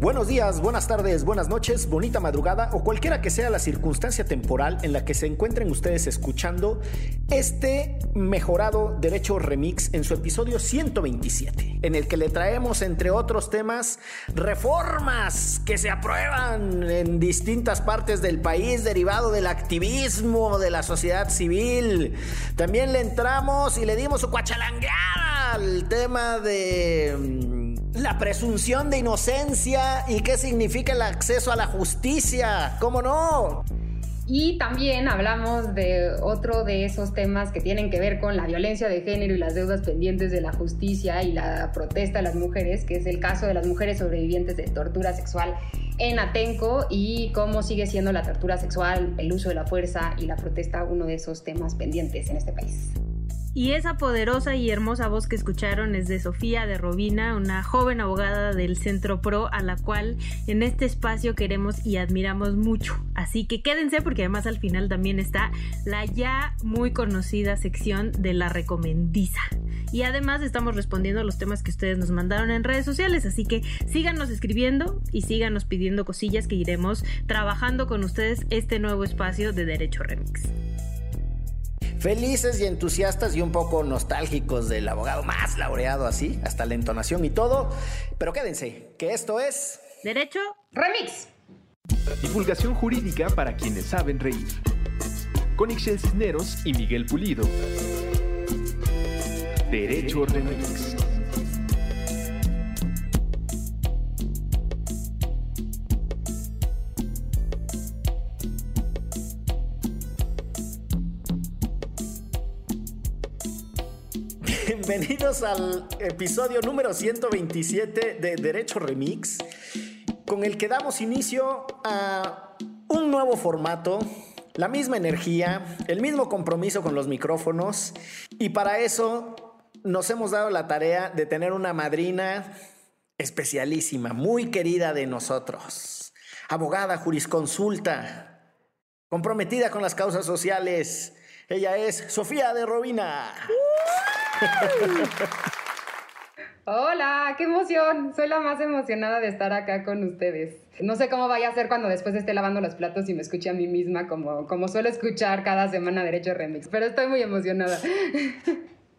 Buenos días, buenas tardes, buenas noches, bonita madrugada o cualquiera que sea la circunstancia temporal en la que se encuentren ustedes escuchando este mejorado Derecho Remix en su episodio 127, en el que le traemos, entre otros temas, reformas que se aprueban en distintas partes del país derivado del activismo de la sociedad civil. También le entramos y le dimos su cuachalangueada al tema de mm, la presunción de inocencia y qué significa el acceso a la justicia. ¿Cómo no? Y también hablamos de otro de esos temas que tienen que ver con la violencia de género y las deudas pendientes de la justicia y la protesta de las mujeres, que es el caso de las mujeres sobrevivientes de tortura sexual en Atenco y cómo sigue siendo la tortura sexual, el uso de la fuerza y la protesta uno de esos temas pendientes en este país. Y esa poderosa y hermosa voz que escucharon es de Sofía de Robina, una joven abogada del Centro Pro a la cual en este espacio queremos y admiramos mucho. Así que quédense porque además al final también está la ya muy conocida sección de la recomendiza. Y además estamos respondiendo a los temas que ustedes nos mandaron en redes sociales, así que síganos escribiendo y síganos pidiendo cosillas que iremos trabajando con ustedes este nuevo espacio de Derecho Remix felices y entusiastas y un poco nostálgicos del abogado más laureado así, hasta la entonación y todo. Pero quédense, que esto es... Derecho Remix. Divulgación jurídica para quienes saben reír. Con Ixel Cisneros y Miguel Pulido. Derecho Remix. Bienvenidos al episodio número 127 de Derecho Remix, con el que damos inicio a un nuevo formato, la misma energía, el mismo compromiso con los micrófonos, y para eso nos hemos dado la tarea de tener una madrina especialísima, muy querida de nosotros, abogada jurisconsulta, comprometida con las causas sociales. Ella es Sofía de Robina. Hola, qué emoción. Soy la más emocionada de estar acá con ustedes. No sé cómo vaya a ser cuando después esté lavando los platos y me escuche a mí misma como, como suelo escuchar cada semana Derecho Remix, pero estoy muy emocionada.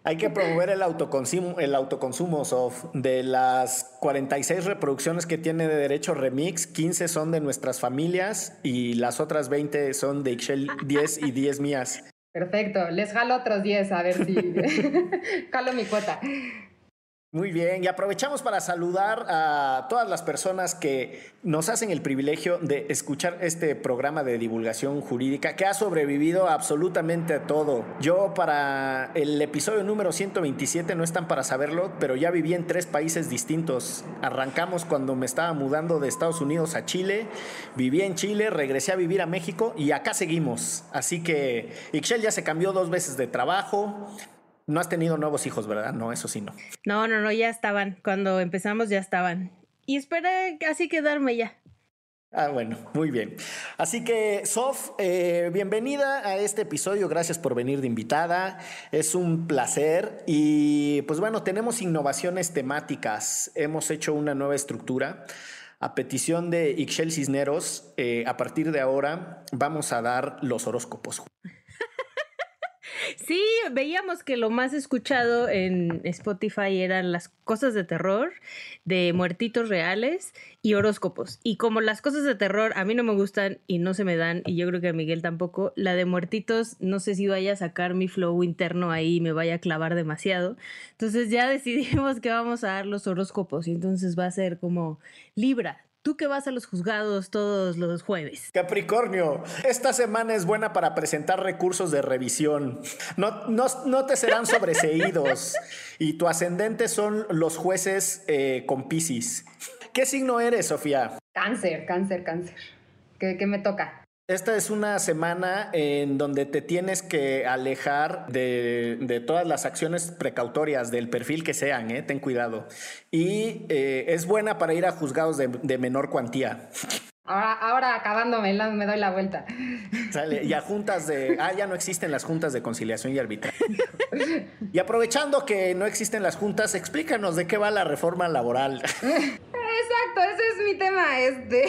Hay que promover el autoconsumo, el autoconsumo soft. De las 46 reproducciones que tiene de Derecho Remix, 15 son de nuestras familias y las otras 20 son de Excel 10 y 10 mías. Perfecto, les jalo otros 10 a ver si jalo mi cuota. Muy bien, y aprovechamos para saludar a todas las personas que nos hacen el privilegio de escuchar este programa de divulgación jurídica que ha sobrevivido absolutamente a todo. Yo para el episodio número 127 no están para saberlo, pero ya viví en tres países distintos. Arrancamos cuando me estaba mudando de Estados Unidos a Chile, viví en Chile, regresé a vivir a México y acá seguimos. Así que Ixchel ya se cambió dos veces de trabajo. No has tenido nuevos hijos, ¿verdad? No, eso sí no. No, no, no, ya estaban. Cuando empezamos ya estaban. Y esperé así quedarme ya. Ah, bueno, muy bien. Así que, Sof, eh, bienvenida a este episodio. Gracias por venir de invitada. Es un placer. Y pues bueno, tenemos innovaciones temáticas. Hemos hecho una nueva estructura. A petición de Ixchel Cisneros, eh, a partir de ahora vamos a dar los horóscopos. Sí, veíamos que lo más escuchado en Spotify eran las cosas de terror, de muertitos reales y horóscopos. Y como las cosas de terror a mí no me gustan y no se me dan, y yo creo que a Miguel tampoco, la de muertitos no sé si vaya a sacar mi flow interno ahí y me vaya a clavar demasiado. Entonces ya decidimos que vamos a dar los horóscopos y entonces va a ser como Libra, Tú que vas a los juzgados todos los jueves. Capricornio, esta semana es buena para presentar recursos de revisión. No, no, te serán sobreseídos. y tu ascendente son los jueces eh, con Piscis. ¿Qué signo eres, Sofía? Cáncer, cáncer, cáncer. ¿Qué, qué me toca? Esta es una semana en donde te tienes que alejar de, todas las acciones precautorias del perfil que sean, ¿eh? ten cuidado. Y eh, es buena para ir a juzgados de, menor cuantía. Ahora, ahora acabándome, me doy la vuelta. Sale, y a juntas de. Ah, ya no existen las juntas de conciliación y arbitraje. Y aprovechando que no existen las juntas, explícanos de qué va la reforma laboral. exacto, ese es mi tema, este.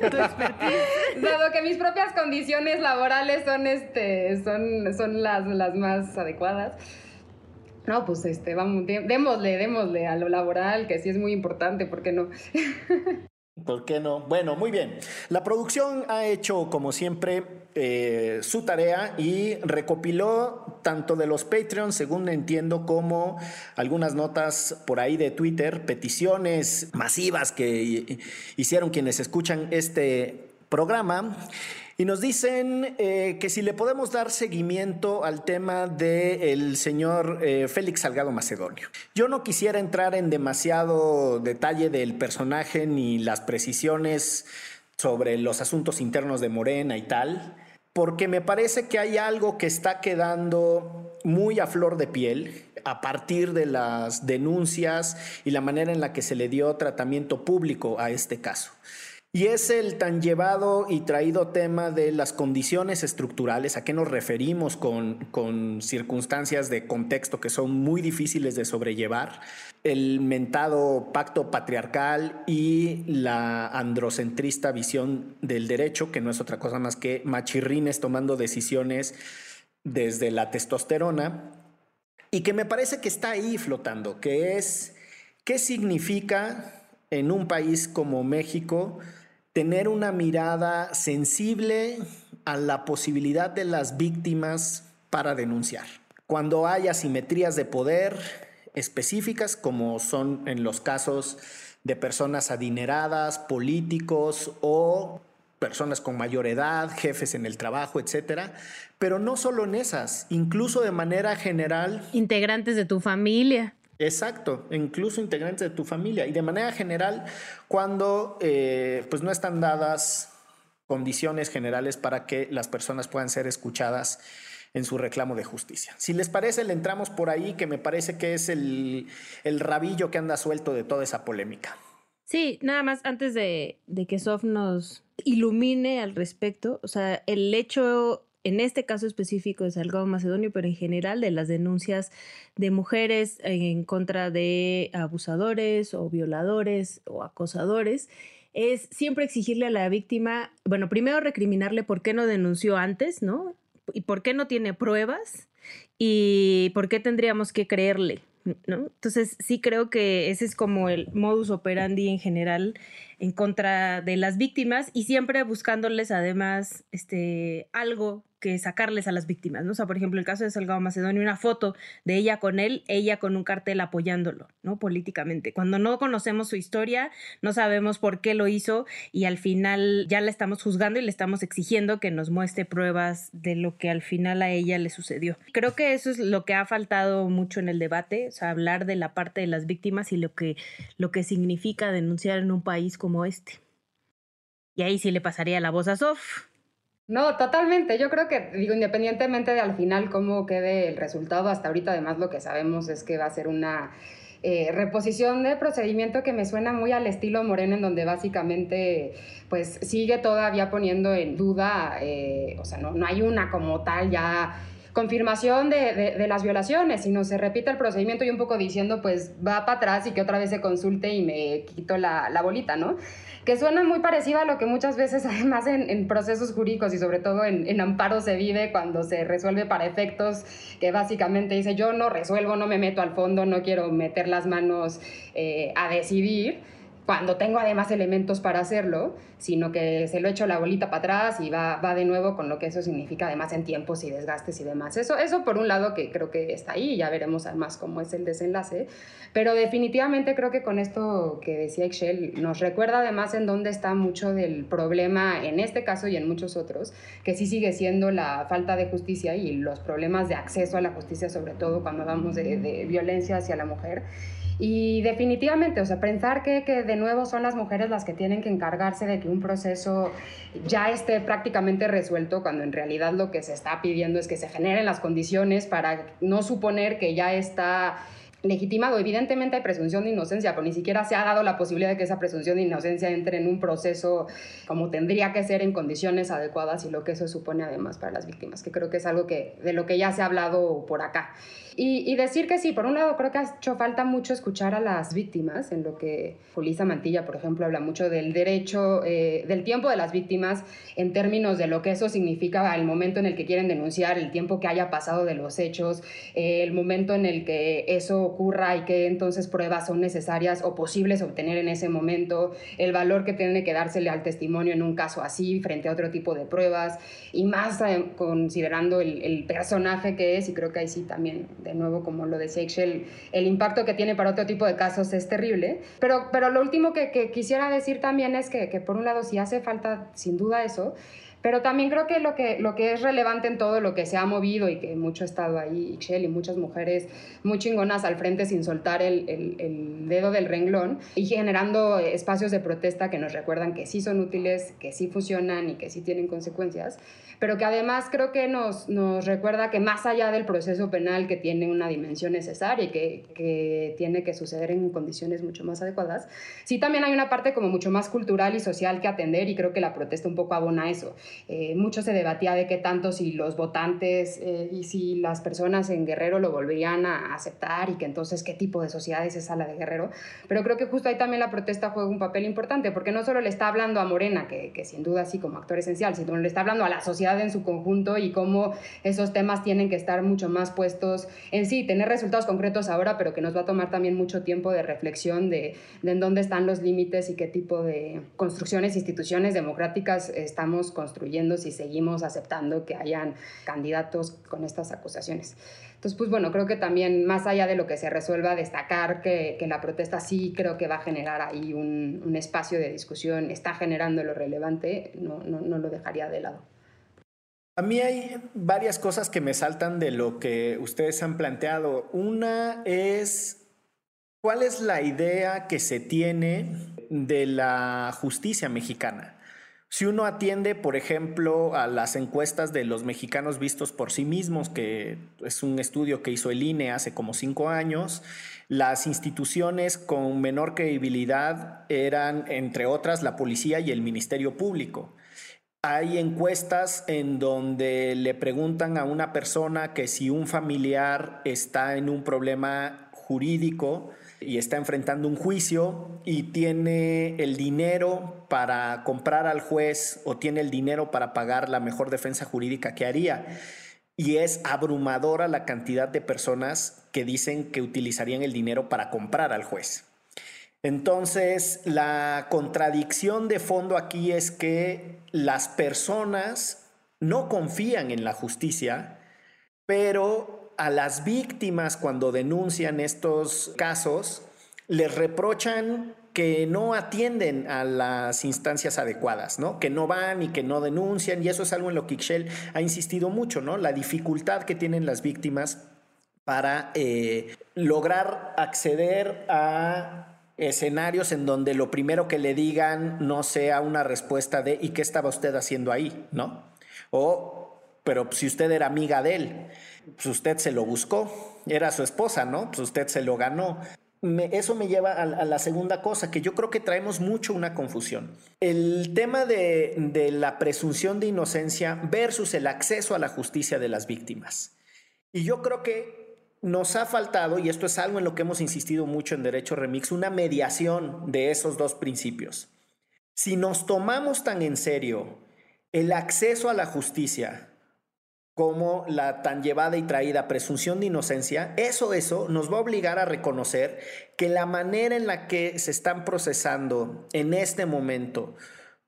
Dado que mis propias condiciones laborales son, este, son, son las, las más adecuadas. No, pues este, vamos, démosle, démosle a lo laboral, que sí es muy importante, ¿por qué no? ¿Por qué no? Bueno, muy bien. La producción ha hecho, como siempre, eh, su tarea y recopiló tanto de los Patreons, según entiendo, como algunas notas por ahí de Twitter, peticiones masivas que hicieron quienes escuchan este programa. Y nos dicen eh, que si le podemos dar seguimiento al tema del señor eh, Félix Salgado Macedonio. Yo no quisiera entrar en demasiado detalle del personaje ni las precisiones sobre los asuntos internos de Morena y tal, porque me parece que hay algo que está quedando muy a flor de piel a partir de las denuncias y la manera en la que se le dio tratamiento público a este caso. Y es el tan llevado y traído tema de las condiciones estructurales, a qué nos referimos con, circunstancias de contexto que son muy difíciles de sobrellevar, el mentado pacto patriarcal y la androcentrista visión del derecho, que no es otra cosa más que machirrines tomando decisiones desde la testosterona, y que me parece que está ahí flotando, que es qué significa en un país como México tener una mirada sensible a la posibilidad de las víctimas para denunciar. Cuando hay asimetrías de poder específicas, como son en los casos de personas adineradas, políticos o personas con mayor edad, jefes en el trabajo, etcétera, pero no solo en esas, incluso de manera general. Integrantes de tu familia. Exacto, incluso integrantes de tu familia. Y de manera general, cuando eh, pues no están dadas condiciones generales para que las personas puedan ser escuchadas en su reclamo de justicia. Si les parece, le entramos por ahí, que me parece que es el, el rabillo que anda suelto de toda esa polémica. Sí, nada más antes de, de que Sof nos ilumine al respecto, o sea, el hecho en este caso específico de Salgado Macedonio, pero en general de las denuncias de mujeres en contra de abusadores o violadores o acosadores, es siempre exigirle a la víctima, bueno, primero recriminarle por qué no denunció antes, ¿no? Y por qué no tiene pruebas y por qué tendríamos que creerle, ¿no? Entonces sí creo que ese es como el modus operandi en general en contra de las víctimas y siempre buscándoles además este algo que sacarles a las víctimas, ¿no? O sea, por ejemplo, el caso de Salgado Macedonio, una foto de ella con él, ella con un cartel apoyándolo, ¿no? Políticamente. Cuando no conocemos su historia, no sabemos por qué lo hizo y al final ya la estamos juzgando y le estamos exigiendo que nos muestre pruebas de lo que al final a ella le sucedió. Creo que eso es lo que ha faltado mucho en el debate, o sea, hablar de la parte de las víctimas y lo que, lo que significa denunciar en un país como este. Y ahí sí le pasaría la voz a Sof. No, totalmente. Yo creo que, digo, independientemente de al final cómo quede el resultado, hasta ahorita además lo que sabemos es que va a ser una eh, reposición de procedimiento que me suena muy al estilo Moreno, en donde básicamente pues sigue todavía poniendo en duda, eh, o sea, no, no hay una como tal ya confirmación de, de, las violaciones, sino se repite el procedimiento y un poco diciendo, pues va para atrás y que otra vez se consulte y me quito la, la bolita, ¿no? Que suena muy parecido a lo que muchas veces, además, en, en procesos jurídicos y sobre todo en, en, amparo se vive cuando se resuelve para efectos que básicamente dice, yo no resuelvo, no me meto al fondo, no quiero meter las manos eh, a decidir cuando tengo además elementos para hacerlo, sino que se lo echo la bolita para atrás y va, va de nuevo con lo que eso significa además en tiempos y desgastes y demás. Eso, eso por un lado que creo que está ahí, ya veremos además cómo es el desenlace, pero definitivamente creo que con esto que decía Excel nos recuerda además en dónde está mucho del problema en este caso y en muchos otros, que sí sigue siendo la falta de justicia y los problemas de acceso a la justicia, sobre todo cuando hablamos de, de violencia hacia la mujer. Y definitivamente, o sea, pensar que, que, de nuevo son las mujeres las que tienen que encargarse de que un proceso ya esté prácticamente resuelto, cuando en realidad lo que se está pidiendo es que se generen las condiciones para no suponer que ya está legitimado. Evidentemente hay presunción de inocencia, pero ni siquiera se ha dado la posibilidad de que esa presunción de inocencia entre en un proceso como tendría que ser en condiciones adecuadas y lo que eso supone además para las víctimas, que creo que es algo que, de lo que ya se ha hablado por acá. Y, decir que sí, por un lado creo que ha hecho falta mucho escuchar a las víctimas, en lo que Julisa Mantilla, por ejemplo, habla mucho del derecho, eh, del tiempo de las víctimas en términos de lo que eso significa al momento en el que quieren denunciar, el tiempo que haya pasado de los hechos, eh, el momento en el que eso ocurra y que entonces pruebas son necesarias o posibles obtener en ese momento, el valor que tiene que dársele al testimonio en un caso así frente a otro tipo de pruebas y más eh, considerando el, el personaje que es y creo que ahí sí también de nuevo, como lo decía Ixchel, el impacto que tiene para otro tipo de casos es terrible. Pero, pero lo último que, quisiera decir también es que, que, por un lado, sí hace falta sin duda eso, pero también creo que lo, que lo que es relevante en todo lo que se ha movido y que mucho ha estado ahí, Ixchel y muchas mujeres muy chingonas al frente sin soltar el, el, el, dedo del renglón y generando espacios de protesta que nos recuerdan que sí son útiles, que sí funcionan y que sí tienen consecuencias pero que además creo que nos, nos recuerda que más allá del proceso penal que tiene una dimensión necesaria y que, que, tiene que suceder en condiciones mucho más adecuadas, sí también hay una parte como mucho más cultural y social que atender y creo que la protesta un poco abona eso. Eh, mucho se debatía de qué tanto si los votantes eh, y si las personas en Guerrero lo volverían a aceptar y que entonces qué tipo de sociedad es esa la de Guerrero, pero creo que justo ahí también la protesta juega un papel importante porque no solo le está hablando a Morena, que, que sin duda sí como actor esencial, sino le está hablando a la sociedad en su conjunto y cómo esos temas tienen que estar mucho más puestos en sí, tener resultados concretos ahora, pero que nos va a tomar también mucho tiempo de reflexión de, de en dónde están los límites y qué tipo de construcciones, instituciones democráticas estamos construyendo si seguimos aceptando que hayan candidatos con estas acusaciones. Entonces, pues bueno, creo que también más allá de lo que se resuelva, destacar que, que la protesta sí creo que va a generar ahí un, un, espacio de discusión, está generando lo relevante, no, no, no lo dejaría de lado. A mí hay varias cosas que me saltan de lo que ustedes han planteado. Una es, ¿cuál es la idea que se tiene de la justicia mexicana? Si uno atiende, por ejemplo, a las encuestas de los mexicanos vistos por sí mismos, que es un estudio que hizo el INE hace como cinco años, las instituciones con menor credibilidad eran, entre otras, la policía y el Ministerio Público. Hay encuestas en donde le preguntan a una persona que si un familiar está en un problema jurídico y está enfrentando un juicio y tiene el dinero para comprar al juez o tiene el dinero para pagar la mejor defensa jurídica que haría. Y es abrumadora la cantidad de personas que dicen que utilizarían el dinero para comprar al juez. Entonces, la contradicción de fondo aquí es que las personas no confían en la justicia, pero a las víctimas cuando denuncian estos casos les reprochan que no atienden a las instancias adecuadas, ¿no? Que no van y que no denuncian, y eso es algo en lo que Ixchel ha insistido mucho, ¿no? La dificultad que tienen las víctimas para eh, lograr acceder a escenarios en donde lo primero que le digan no sea una respuesta de ¿y qué estaba usted haciendo ahí? ¿No? O, pero si usted era amiga de él, pues usted se lo buscó, era su esposa, ¿no? Pues usted se lo ganó. eso me lleva a, la segunda cosa, que yo creo que traemos mucho una confusión. El tema de la presunción de inocencia versus el acceso a la justicia de las víctimas. Y yo creo que nos ha faltado, y esto es algo en lo que hemos insistido mucho en Derecho Remix, una mediación de esos dos principios. Si nos tomamos tan en serio el acceso a la justicia como la tan llevada y traída presunción de inocencia, eso, eso nos va a obligar a reconocer que la manera en la que se están procesando en este momento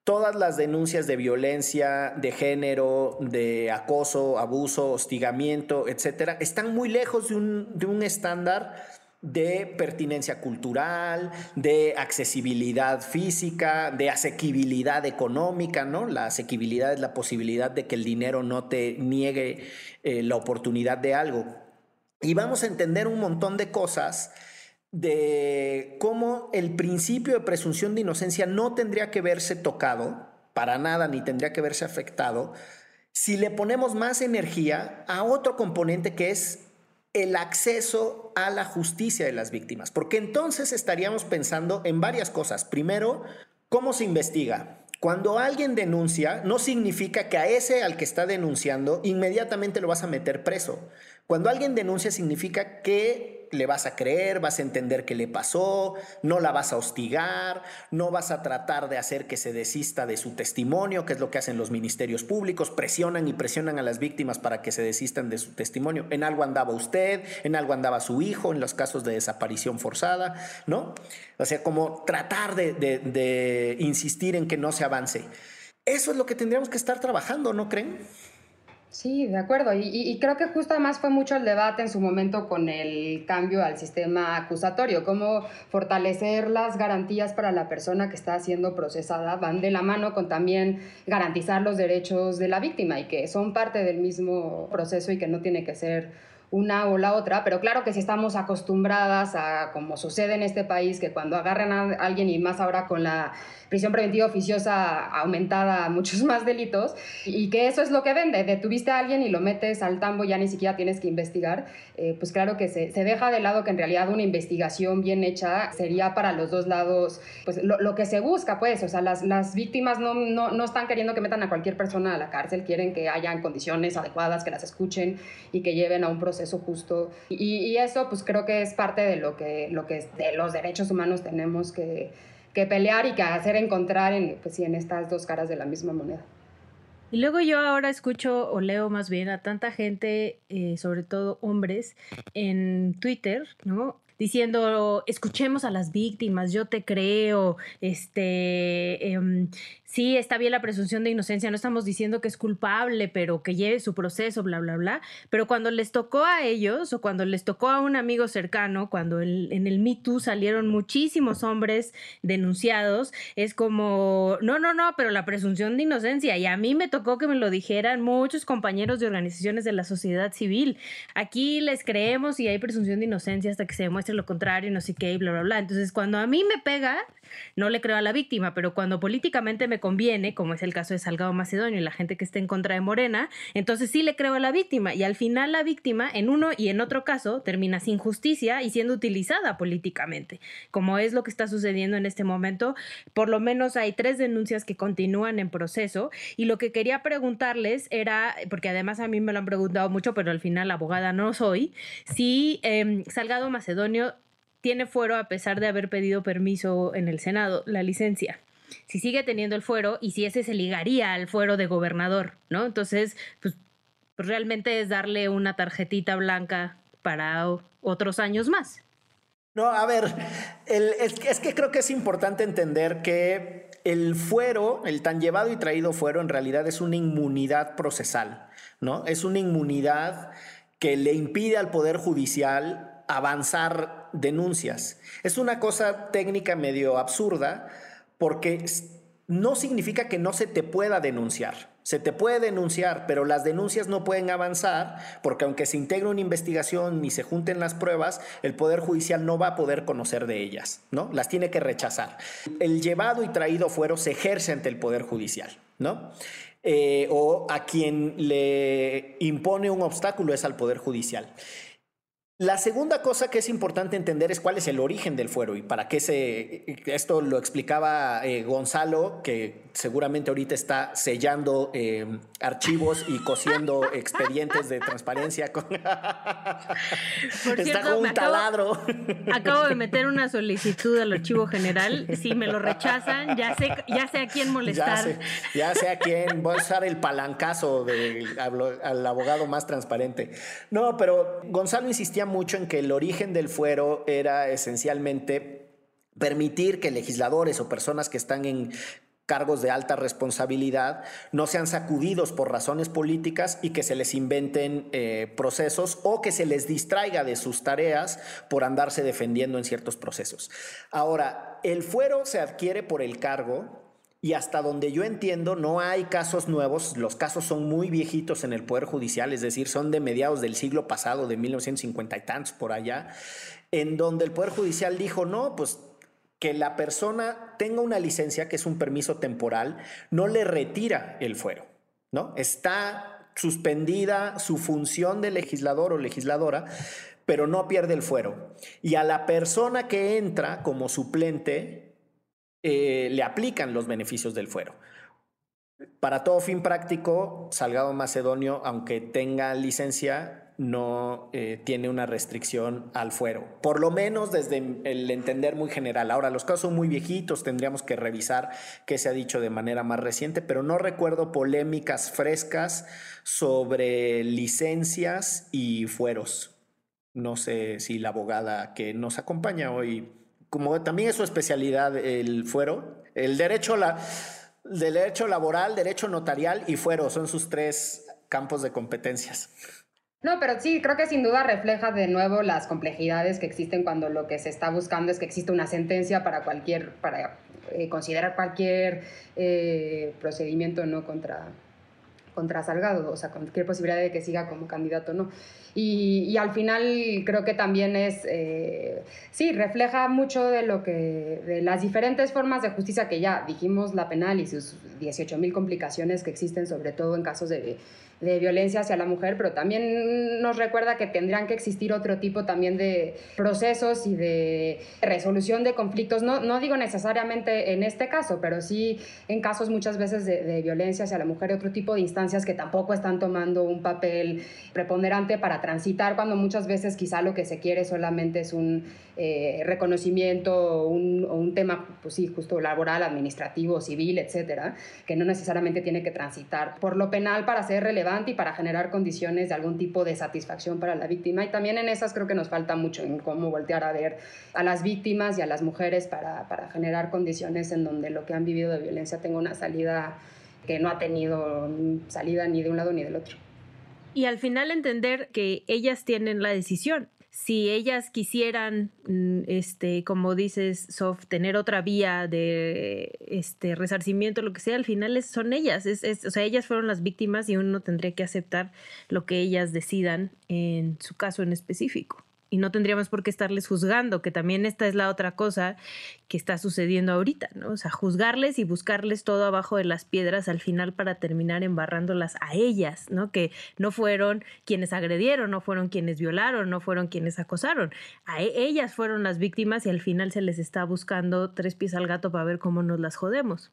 todas las denuncias de violencia, de género, de acoso, abuso, hostigamiento, etcétera, están muy lejos de un, de un estándar de pertinencia cultural, de accesibilidad física, de asequibilidad económica, ¿no? La asequibilidad es la posibilidad de que el dinero no te niegue eh, la oportunidad de algo. Y vamos a entender un montón de cosas de cómo el principio de presunción de inocencia no tendría que verse tocado, para nada, ni tendría que verse afectado, si le ponemos más energía a otro componente que es el acceso a la justicia de las víctimas, porque entonces estaríamos pensando en varias cosas. Primero, ¿cómo se investiga? Cuando alguien denuncia, no significa que a ese al que está denunciando inmediatamente lo vas a meter preso. Cuando alguien denuncia significa que le vas a creer, vas a entender qué le pasó, no la vas a hostigar, no vas a tratar de hacer que se desista de su testimonio, que es lo que hacen los ministerios públicos, presionan y presionan a las víctimas para que se desistan de su testimonio. En algo andaba usted, en algo andaba su hijo, en los casos de desaparición forzada, ¿no? O sea, como tratar de, insistir en que no se avance. Eso es lo que tendríamos que estar trabajando, ¿no creen? Sí, de acuerdo. Y, creo que justo además fue mucho el debate en su momento con el cambio al sistema acusatorio, cómo fortalecer las garantías para la persona que está siendo procesada van de la mano con también garantizar los derechos de la víctima y que son parte del mismo proceso y que no tiene que ser una o la otra, pero claro que si estamos acostumbradas a, como sucede en este país, que cuando agarran a alguien y más ahora con la prisión preventiva oficiosa aumentada a muchos más delitos y que eso es lo que vende. Detuviste a alguien y lo metes al tambo, ya ni siquiera tienes que investigar. Eh, pues claro que se, se, deja de lado que en realidad una investigación bien hecha sería para los dos lados pues lo, lo que se busca, pues. O sea, las, las víctimas no, no, no, están queriendo que metan a cualquier persona a la cárcel, quieren que hayan condiciones adecuadas, que las escuchen y que lleven a un proceso justo. Y, y eso, pues creo que es parte de lo que, lo que de los derechos humanos tenemos que que pelear y que hacer encontrar en, pues, en estas dos caras de la misma moneda. Y luego yo ahora escucho o leo más bien a tanta gente, eh, sobre todo hombres, en Twitter, ¿no? Diciendo, escuchemos a las víctimas, yo te creo, este, em, sí, está bien la presunción de inocencia, no estamos diciendo que es culpable, pero que lleve su proceso, bla, bla, bla. Pero cuando les tocó a ellos o cuando les tocó a un amigo cercano, cuando en el Me Too salieron muchísimos hombres denunciados, es como, no, no, no, pero la presunción de inocencia. Y a mí me tocó que me lo dijeran muchos compañeros de organizaciones de la sociedad civil. Aquí les creemos y hay presunción de inocencia hasta que se demuestre lo contrario y no sé qué, bla, bla, bla. Entonces, cuando a mí me pega, no le creo a la víctima, pero cuando políticamente me conviene, como es el caso de Salgado Macedonio y la gente que está en contra de Morena, entonces sí le creo a la víctima y al final la víctima en uno y en otro caso termina sin justicia y siendo utilizada políticamente, como es lo que está sucediendo en este momento. Por lo menos hay tres denuncias que continúan en proceso y lo que quería preguntarles era, porque además a mí me lo han preguntado mucho, pero al final abogada no soy, si em, Salgado Macedonio tiene fuero a pesar de haber pedido permiso en el Senado, la licencia si sigue teniendo el fuero y si ese se ligaría al fuero de gobernador, ¿no? Entonces, pues, pues realmente es darle una tarjetita blanca para otros años más. No, a ver, es, que creo que es importante entender que el fuero, el tan llevado y traído fuero, en realidad es una inmunidad procesal, ¿no? Es una inmunidad que le impide al Poder Judicial avanzar denuncias. Es una cosa técnica medio absurda, porque no significa que no se te pueda denunciar. Se te puede denunciar, pero las denuncias no pueden avanzar porque aunque se integre una investigación y se junten las pruebas, el Poder Judicial no va a poder conocer de ellas, ¿no? Las tiene que rechazar. El llevado y traído fuero se ejerce ante el Poder Judicial, ¿no? Eh, o a quien le impone un obstáculo es al Poder Judicial. La segunda cosa que es importante entender es cuál es el origen del fuero y para qué se... Esto lo explicaba eh, Gonzalo, que seguramente ahorita está sellando eh, archivos y cosiendo expedientes de transparencia. Con... está con un taladro. Acabo, de meter una solicitud al archivo general. Si me lo rechazan, ya sé, ya sé a quién molestar. Ya sé, a quién. Voy a usar el palancazo del al abogado más transparente. No, pero Gonzalo insistía mucho en que el origen del fuero era esencialmente permitir que legisladores o personas que están en cargos de alta responsabilidad no sean sacudidos por razones políticas y que se les inventen eh, procesos o que se les distraiga de sus tareas por andarse defendiendo en ciertos procesos. Ahora, el fuero se adquiere por el cargo y hasta donde yo entiendo, no hay casos nuevos, los casos son muy viejitos en el Poder Judicial, es decir, son de mediados del siglo pasado, de 1950 y tantos por allá, en donde el Poder Judicial dijo, no, pues que la persona tenga una licencia, que es un permiso temporal, no le retira el fuero, ¿no? Está suspendida su función de legislador o legisladora, pero no pierde el fuero. Y a la persona que entra como suplente eh, le aplican los beneficios del fuero. Para todo fin práctico, Salgado Macedonio, aunque tenga licencia, no eh, tiene una restricción al fuero, por lo menos desde el entender muy general. Ahora, los casos son muy viejitos, tendríamos que revisar qué se ha dicho de manera más reciente, pero no recuerdo polémicas frescas sobre licencias y fueros. No sé si la abogada que nos acompaña hoy, como también es su especialidad el fuero, el derecho, la, derecho laboral, derecho notarial y fuero, son sus tres campos de competencias. No, pero sí, creo que sin duda refleja de nuevo las complejidades que existen cuando lo que se está buscando es que exista una sentencia para cualquier, para eh, considerar cualquier eh, procedimiento no contra, contra Salgado, o sea, cualquier posibilidad de que siga como candidato no. Y, al final creo que también es, eh, sí, refleja mucho de lo que, de las diferentes formas de justicia que ya dijimos, la penal y sus 18 mil complicaciones que existen, sobre todo en casos de de violencia hacia la mujer, pero también nos recuerda que tendrían que existir otro tipo también de procesos y de resolución de conflictos, no, no digo necesariamente en este caso, pero sí en casos muchas veces de, violencia hacia la mujer y otro tipo de instancias que tampoco están tomando un papel preponderante para transitar, cuando muchas veces quizá lo que se quiere solamente es un eh, reconocimiento o un, un, tema, pues sí, justo laboral, administrativo, civil, etcétera, que no necesariamente tiene que transitar por lo penal para ser relevante y para generar condiciones de algún tipo de satisfacción para la víctima. Y también en esas creo que nos falta mucho en cómo voltear a ver a las víctimas y a las mujeres para, para generar condiciones en donde lo que han vivido de violencia tenga una salida que no ha tenido salida ni de un lado ni del otro. Y al final entender que ellas tienen la decisión si ellas quisieran, mm, este, como dices, Sof, tener otra vía de este resarcimiento, lo que sea, al final son ellas, es, es, o sea, ellas fueron las víctimas y uno tendría que aceptar lo que ellas decidan en su caso en específico y no tendríamos por qué estarles juzgando, que también esta es la otra cosa que está sucediendo ahorita, ¿no? O sea, juzgarles y buscarles todo abajo de las piedras al final para terminar embarrándolas a ellas, ¿no? Que no fueron quienes agredieron, no fueron quienes violaron, no fueron quienes acosaron. A e, ellas fueron las víctimas y al final se les está buscando tres pies al gato para ver cómo nos las jodemos.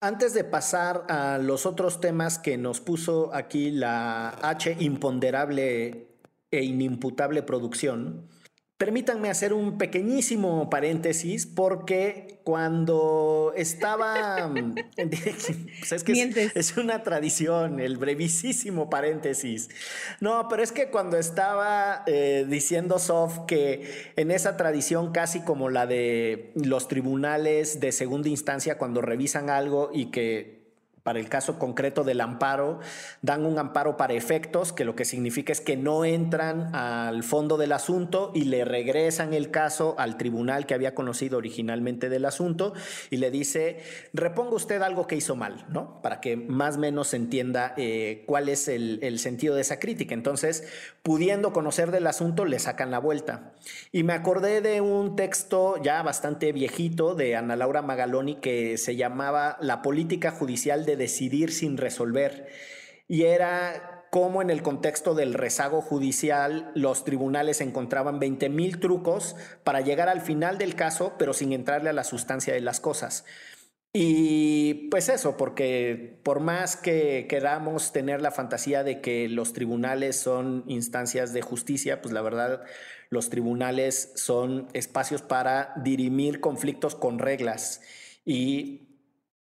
Antes de pasar a los otros temas que nos puso aquí la H imponderable e inimputable producción, permítanme hacer un pequeñísimo paréntesis porque cuando estaba... pues es que es, una tradición, el brevísimo paréntesis. No, pero es que cuando estaba eh, diciendo Sof que en esa tradición casi como la de los tribunales de segunda instancia cuando revisan algo y que para el caso concreto del amparo, dan un amparo para efectos, que lo que significa es que no entran al fondo del asunto y le regresan el caso al tribunal que había conocido originalmente del asunto y le dice, reponga usted algo que hizo mal, ¿no? Para que más o menos entienda eh, cuál es el, el sentido de esa crítica. Entonces, pudiendo conocer del asunto, le sacan la vuelta. Y me acordé de un texto ya bastante viejito de Ana Laura Magaloni que se llamaba La política judicial de decidir sin resolver. Y era cómo en el contexto del rezago judicial los tribunales encontraban 20 mil trucos para llegar al final del caso, pero sin entrarle a la sustancia de las cosas. Y pues eso, porque por más que queramos tener la fantasía de que los tribunales son instancias de justicia, pues la verdad los tribunales son espacios para dirimir conflictos con reglas y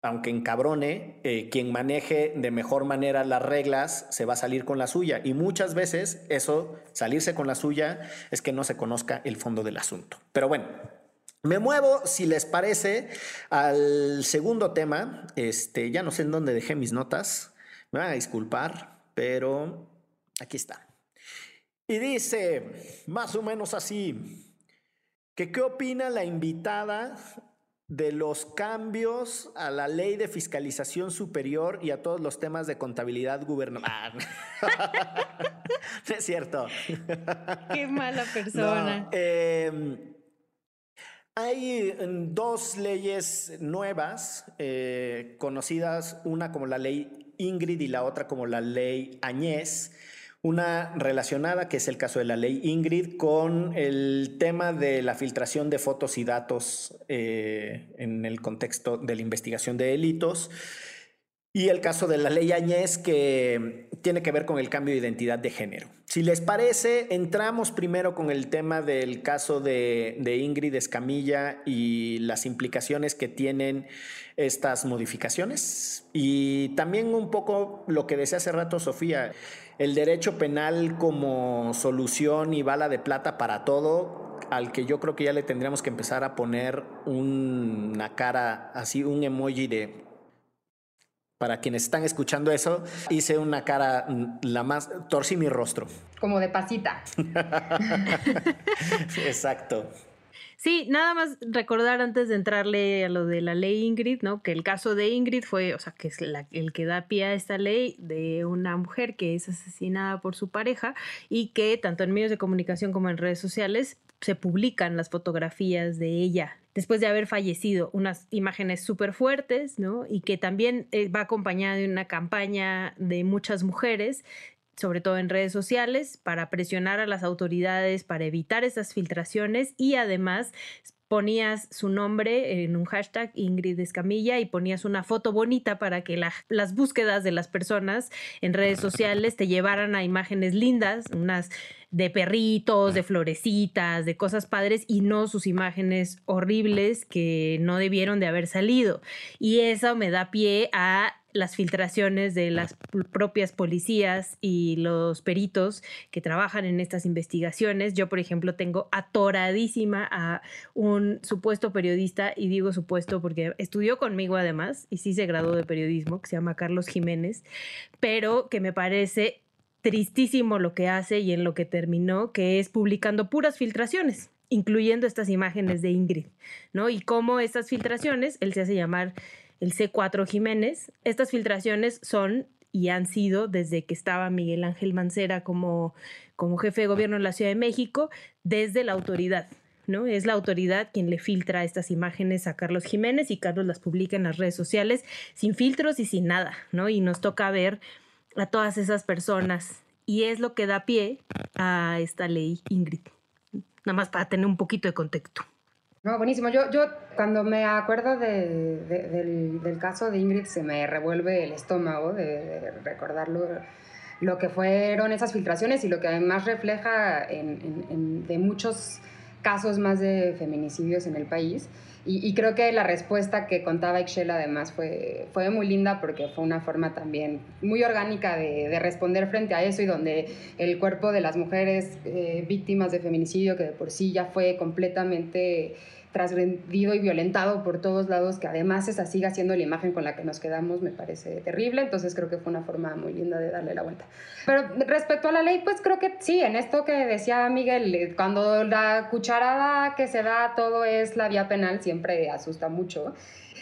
aunque encabrone, eh, quien maneje de mejor manera las reglas se va a salir con la suya. Y muchas veces eso, salirse con la suya, es que no se conozca el fondo del asunto. Pero bueno, me muevo, si les parece, al segundo tema. Este, ya no sé en dónde dejé mis notas. Me van a disculpar, pero aquí está. Y dice, más o menos así, que qué opina la invitada de los cambios a la ley de fiscalización superior y a todos los temas de contabilidad gubernamental. no es cierto. Qué mala persona. Em, hay dos leyes nuevas, eh, conocidas, una como la ley Ingrid y la otra como la ley Añez. Una relacionada, que es el caso de la ley Ingrid, con el tema de la filtración de fotos y datos eh, en el contexto de la investigación de delitos. Y el caso de la ley Añez, que tiene que ver con el cambio de identidad de género. Si les parece, entramos primero con el tema del caso de, Ingrid Escamilla y las implicaciones que tienen estas modificaciones. Y también un poco lo que decía hace rato Sofía, el derecho penal como solución y bala de plata para todo, al que yo creo que ya le tendríamos que empezar a poner una cara así, un emoji de para quienes están escuchando eso, hice una cara mm, la más, torcí mi rostro. Como de pasita. Exacto. Sí, nada más recordar antes de entrarle a lo de la ley Ingrid, ¿no? Que el caso de Ingrid fue, o sea, que es el que da pie a esta ley de una mujer que es asesinada por su pareja y que tanto en medios de comunicación como en redes sociales se publican las fotografías de ella después de haber fallecido, unas imágenes súper fuertes, ¿no? Y que también eh, va acompañada de una campaña de muchas mujeres sobre todo en redes sociales, para presionar a las autoridades, para evitar esas filtraciones y además ponías su nombre en un hashtag Ingrid Escamilla y ponías una foto bonita para que las búsquedas de las personas en redes sociales te llevaran a imágenes lindas, unas de perritos, de florecitas, de cosas padres y no sus imágenes horribles que no debieron de haber salido. Y eso me da pie a las filtraciones de las propias policías y los peritos que trabajan en estas investigaciones. Yo, por ejemplo, tengo atoradísima a un supuesto periodista, y digo supuesto porque estudió conmigo además, y sí se graduó de periodismo, que se llama Carlos Jiménez, pero que me parece tristísimo lo que hace y en lo que terminó, que es publicando puras filtraciones incluyendo estas imágenes de Ingrid, ¿no? Y cómo estas filtraciones, él se hace llamar el C4 Jiménez. Estas filtraciones son y han sido desde que estaba Miguel Ángel Mancera como, como jefe de gobierno en la Ciudad de México, desde la autoridad. ¿no? Es la autoridad quien le filtra estas imágenes a Carlos Jiménez y Carlos las publica en las redes sociales sin filtros y sin nada, ¿no? Y nos toca ver a todas esas personas y es lo que da pie a esta ley Ingrid. Nada más para tener un poquito de contexto. No, buenísimo. Yo, yo cuando me acuerdo de, del, caso de Ingrid se me revuelve el estómago de, recordarlo lo que fueron esas filtraciones y lo que además refleja en, de muchos casos más de feminicidios en el país. Y, creo que la respuesta que contaba Excel además fue, fue muy linda porque fue una forma también muy orgánica de, responder frente a eso y donde el cuerpo de las mujeres eh, víctimas de feminicidio, que de por sí ya fue completamente trasgredido y violentado por todos lados, que además esa siga siendo la imagen con la que nos quedamos, me parece terrible. Entonces creo que fue una forma muy linda de darle la vuelta. Pero respecto a la ley, pues creo que sí, en esto que decía Miguel, eh, cuando la cucharada que se da todo es la vía penal, siempre asusta mucho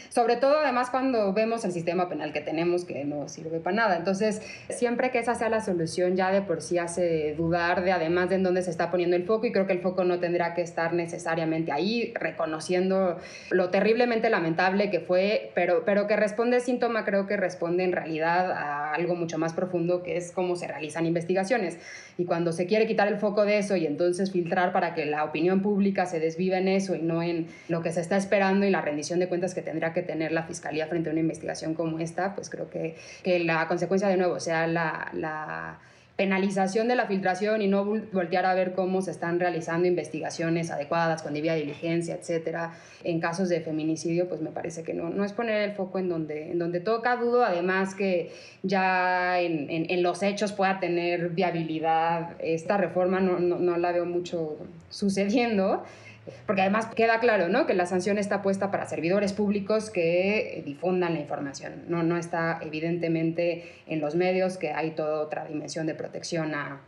sobre todo además cuando vemos el sistema penal que tenemos que no sirve para nada. Entonces, siempre que esa sea la solución ya de por sí hace dudar de además de en dónde se está poniendo el foco y creo que el foco no tendrá que estar necesariamente ahí, reconociendo lo terriblemente lamentable que fue, pero, pero que responde síntoma, creo que responde en realidad a algo mucho más profundo que es cómo se realizan investigaciones. Y cuando se quiere quitar el foco de eso y entonces filtrar para que la opinión pública se desvive en eso y no en lo que se está esperando y la rendición de cuentas que tendría que tener la fiscalía frente a una investigación como esta, pues creo que, que la consecuencia de nuevo sea la, la penalización de la filtración y no voltear a ver cómo se están realizando investigaciones adecuadas con debida diligencia, etcétera. En casos de feminicidio, pues me parece que no, no es poner el foco en donde, en donde toca. Dudo además que ya en, en, en los hechos pueda tener viabilidad esta reforma, no, no, no la veo mucho sucediendo porque además queda claro ¿no? que la sanción está puesta para servidores públicos que difundan la información, no, no está evidentemente en los medios que hay toda otra dimensión de protección a,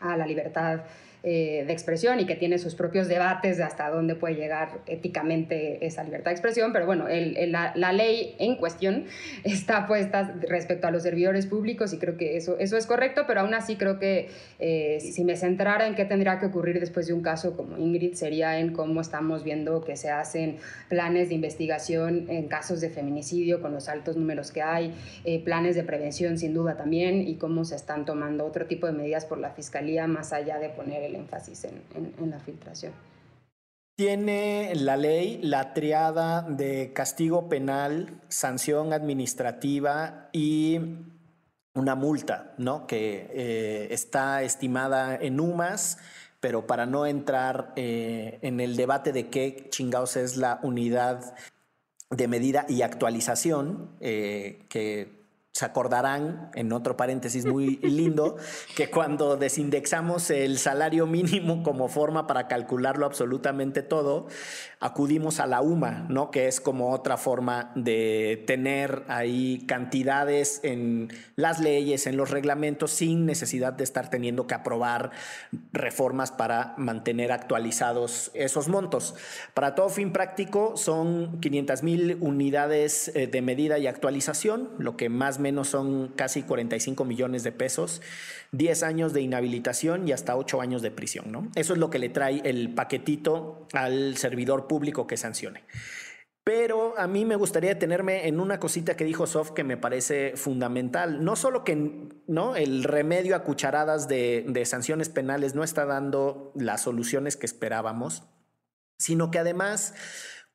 a la libertad eh, de expresión y que tiene sus propios debates de hasta dónde puede llegar éticamente esa libertad de expresión, pero bueno, la, ley en cuestión está puesta respecto a los servidores públicos y creo que eso, eso es correcto, pero aún así creo que eh, si me centrara en qué tendría que ocurrir después de un caso como Ingrid sería en cómo estamos viendo que se hacen planes de investigación en casos de feminicidio con los altos números que hay, eh, planes de prevención sin duda también y cómo se están tomando otro tipo de medidas por la Fiscalía más allá de poner el énfasis en, la filtración. Tiene la ley la triada de castigo penal, sanción administrativa y una multa, ¿no? Que eh, está estimada en UMAS, pero para no entrar eh, en el debate de qué chingados es la unidad de medida y actualización, eh, que se acordarán, en otro paréntesis muy lindo, que cuando desindexamos el salario mínimo como forma para calcularlo absolutamente todo, acudimos a la UMA, ¿no? Que es como otra forma de tener ahí cantidades en las leyes, en los reglamentos, sin necesidad de estar teniendo que aprobar reformas para mantener actualizados esos montos. Para todo fin práctico, son 500 mil unidades eh, de medida y actualización, lo que más menos son casi 45 millones de pesos, 10 años de inhabilitación y hasta 8 años de prisión. ¿no? Eso es lo que le trae el paquetito al servidor público que sancione. Pero a mí me gustaría detenerme en una cosita que dijo Sof que me parece fundamental. No solo que ¿no? el remedio a cucharadas de, de sanciones penales no está dando las soluciones que esperábamos, sino que además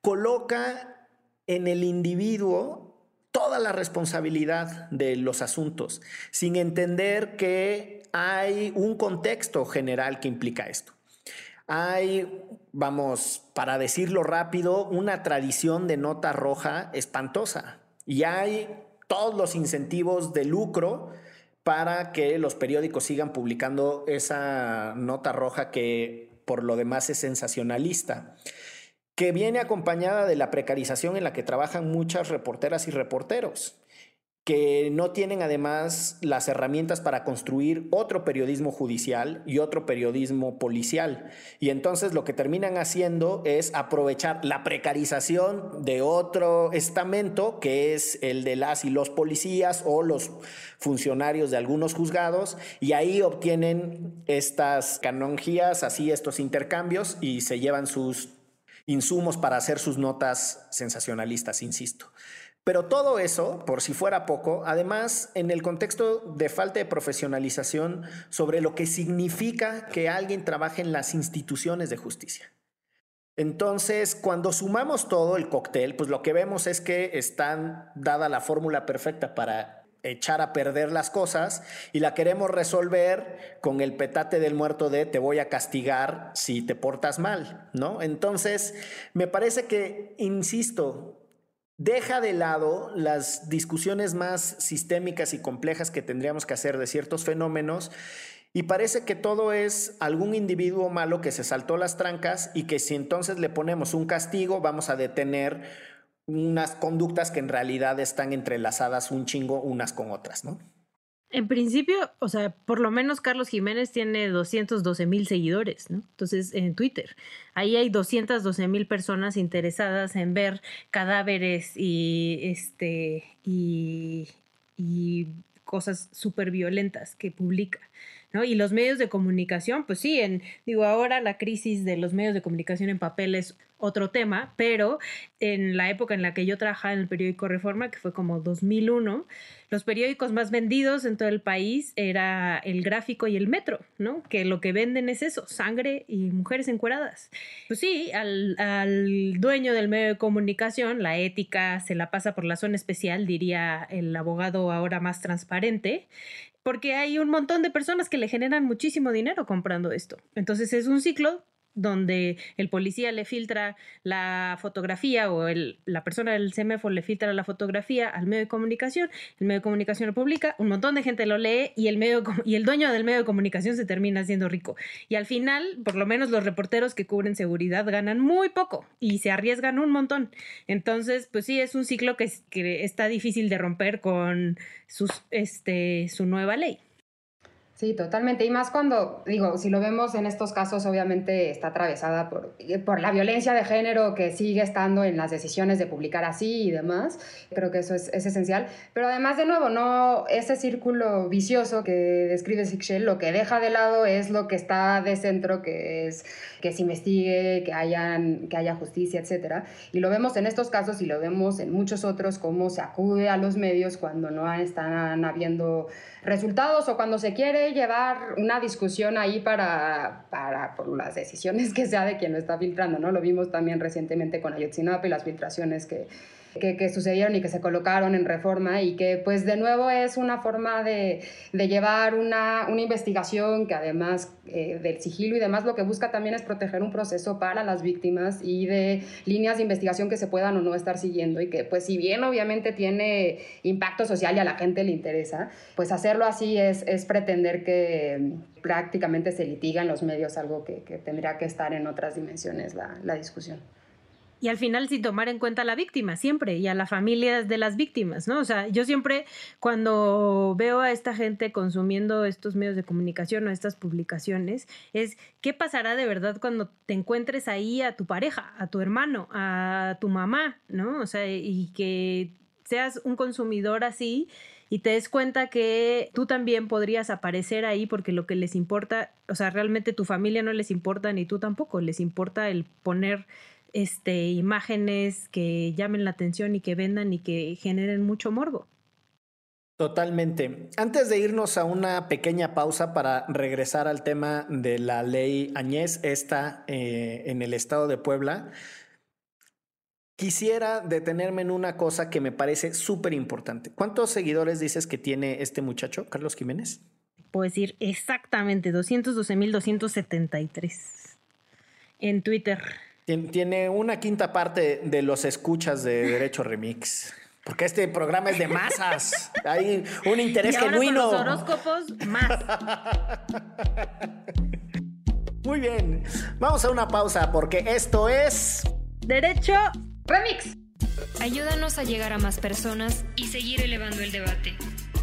coloca en el individuo toda la responsabilidad de los asuntos, sin entender que hay un contexto general que implica esto. Hay, vamos, para decirlo rápido, una tradición de nota roja espantosa y hay todos los incentivos de lucro para que los periódicos sigan publicando esa nota roja que por lo demás es sensacionalista que viene acompañada de la precarización en la que trabajan muchas reporteras y reporteros, que no tienen además las herramientas para construir otro periodismo judicial y otro periodismo policial. Y entonces lo que terminan haciendo es aprovechar la precarización de otro estamento, que es el de las y los policías o los funcionarios de algunos juzgados, y ahí obtienen estas canonjías, así estos intercambios, y se llevan sus insumos para hacer sus notas sensacionalistas, insisto. Pero todo eso, por si fuera poco, además en el contexto de falta de profesionalización sobre lo que significa que alguien trabaje en las instituciones de justicia. Entonces, cuando sumamos todo el cóctel, pues lo que vemos es que están dada la fórmula perfecta para echar a perder las cosas y la queremos resolver con el petate del muerto de te voy a castigar si te portas mal, ¿no? Entonces, me parece que, insisto, deja de lado las discusiones más sistémicas y complejas que tendríamos que hacer de ciertos fenómenos y parece que todo es algún individuo malo que se saltó las trancas y que si entonces le ponemos un castigo vamos a detener unas conductas que en realidad están entrelazadas un chingo unas con otras, ¿no? En principio, o sea, por lo menos Carlos Jiménez tiene 212 mil seguidores, ¿no? Entonces, en Twitter, ahí hay 212 mil personas interesadas en ver cadáveres y, este, y, y cosas súper violentas que publica. ¿No? Y los medios de comunicación, pues sí, en, digo, ahora la crisis de los medios de comunicación en papel es otro tema, pero en la época en la que yo trabajaba en el periódico Reforma, que fue como 2001, los periódicos más vendidos en todo el país era el gráfico y el metro, ¿no? Que lo que venden es eso, sangre y mujeres encueradas. Pues sí, al, al dueño del medio de comunicación, la ética se la pasa por la zona especial, diría el abogado ahora más transparente, porque hay un montón de personas que le generan muchísimo dinero comprando esto. Entonces es un ciclo donde el policía le filtra la fotografía o el, la persona del CEMEFO le filtra la fotografía al medio de comunicación, el medio de comunicación lo publica, un montón de gente lo lee y el, medio, y el dueño del medio de comunicación se termina siendo rico. Y al final, por lo menos los reporteros que cubren seguridad ganan muy poco y se arriesgan un montón. Entonces, pues sí, es un ciclo que, está difícil de romper con este, su nueva ley. Sí, totalmente. Y más cuando, digo, si lo vemos en estos casos, obviamente está atravesada por, por la violencia de género que sigue estando en las decisiones de publicar así y demás. Creo que eso es, es esencial. Pero además, de nuevo, no ese círculo vicioso que describe Sixel, lo que deja de lado es lo que está de centro, que es que se investigue, que, hayan, que haya justicia, etc. Y lo vemos en estos casos y lo vemos en muchos otros, cómo se acude a los medios cuando no están habiendo resultados o cuando se quiere llevar una discusión ahí para, para por las decisiones que sea de quien lo está filtrando, ¿no? Lo vimos también recientemente con Ayotzinapa y las filtraciones que que, sucedieron y que se colocaron en reforma y que pues de nuevo es una forma de, de llevar una, una, investigación que además eh, del sigilo y demás lo que busca también es proteger un proceso para las víctimas y de líneas de investigación que se puedan o no estar siguiendo y que pues si bien obviamente tiene impacto social y a la gente le interesa, pues hacerlo así es, es pretender que prácticamente se litiga en los medios, algo que, que tendría que estar en otras dimensiones la, la discusión. Y al final sin tomar en cuenta a la víctima, siempre, y a las familias de las víctimas, ¿no? O sea, yo siempre cuando veo a esta gente consumiendo estos medios de comunicación o estas publicaciones, es qué pasará de verdad cuando te encuentres ahí a tu pareja, a tu hermano, a tu mamá, ¿no? O sea, y que seas un consumidor así y te des cuenta que tú también podrías aparecer ahí porque lo que les importa, o sea, realmente tu familia no les importa ni tú tampoco, les importa el poner este, imágenes que llamen la atención y que vendan y que generen mucho morbo. Totalmente. Antes de irnos a una pequeña pausa para regresar al tema de la ley Añez, esta eh, en el estado de Puebla, quisiera detenerme en una cosa que me parece súper importante. ¿Cuántos seguidores dices que tiene este muchacho, Carlos Jiménez? Puedo decir exactamente 212.273 en Twitter. Tiene una quinta parte de los escuchas de Derecho Remix. Porque este programa es de masas. Hay un interés genuino. los horóscopos, más. Muy bien. Vamos a una pausa porque esto es. Derecho Remix. Ayúdanos a llegar a más personas y seguir elevando el debate.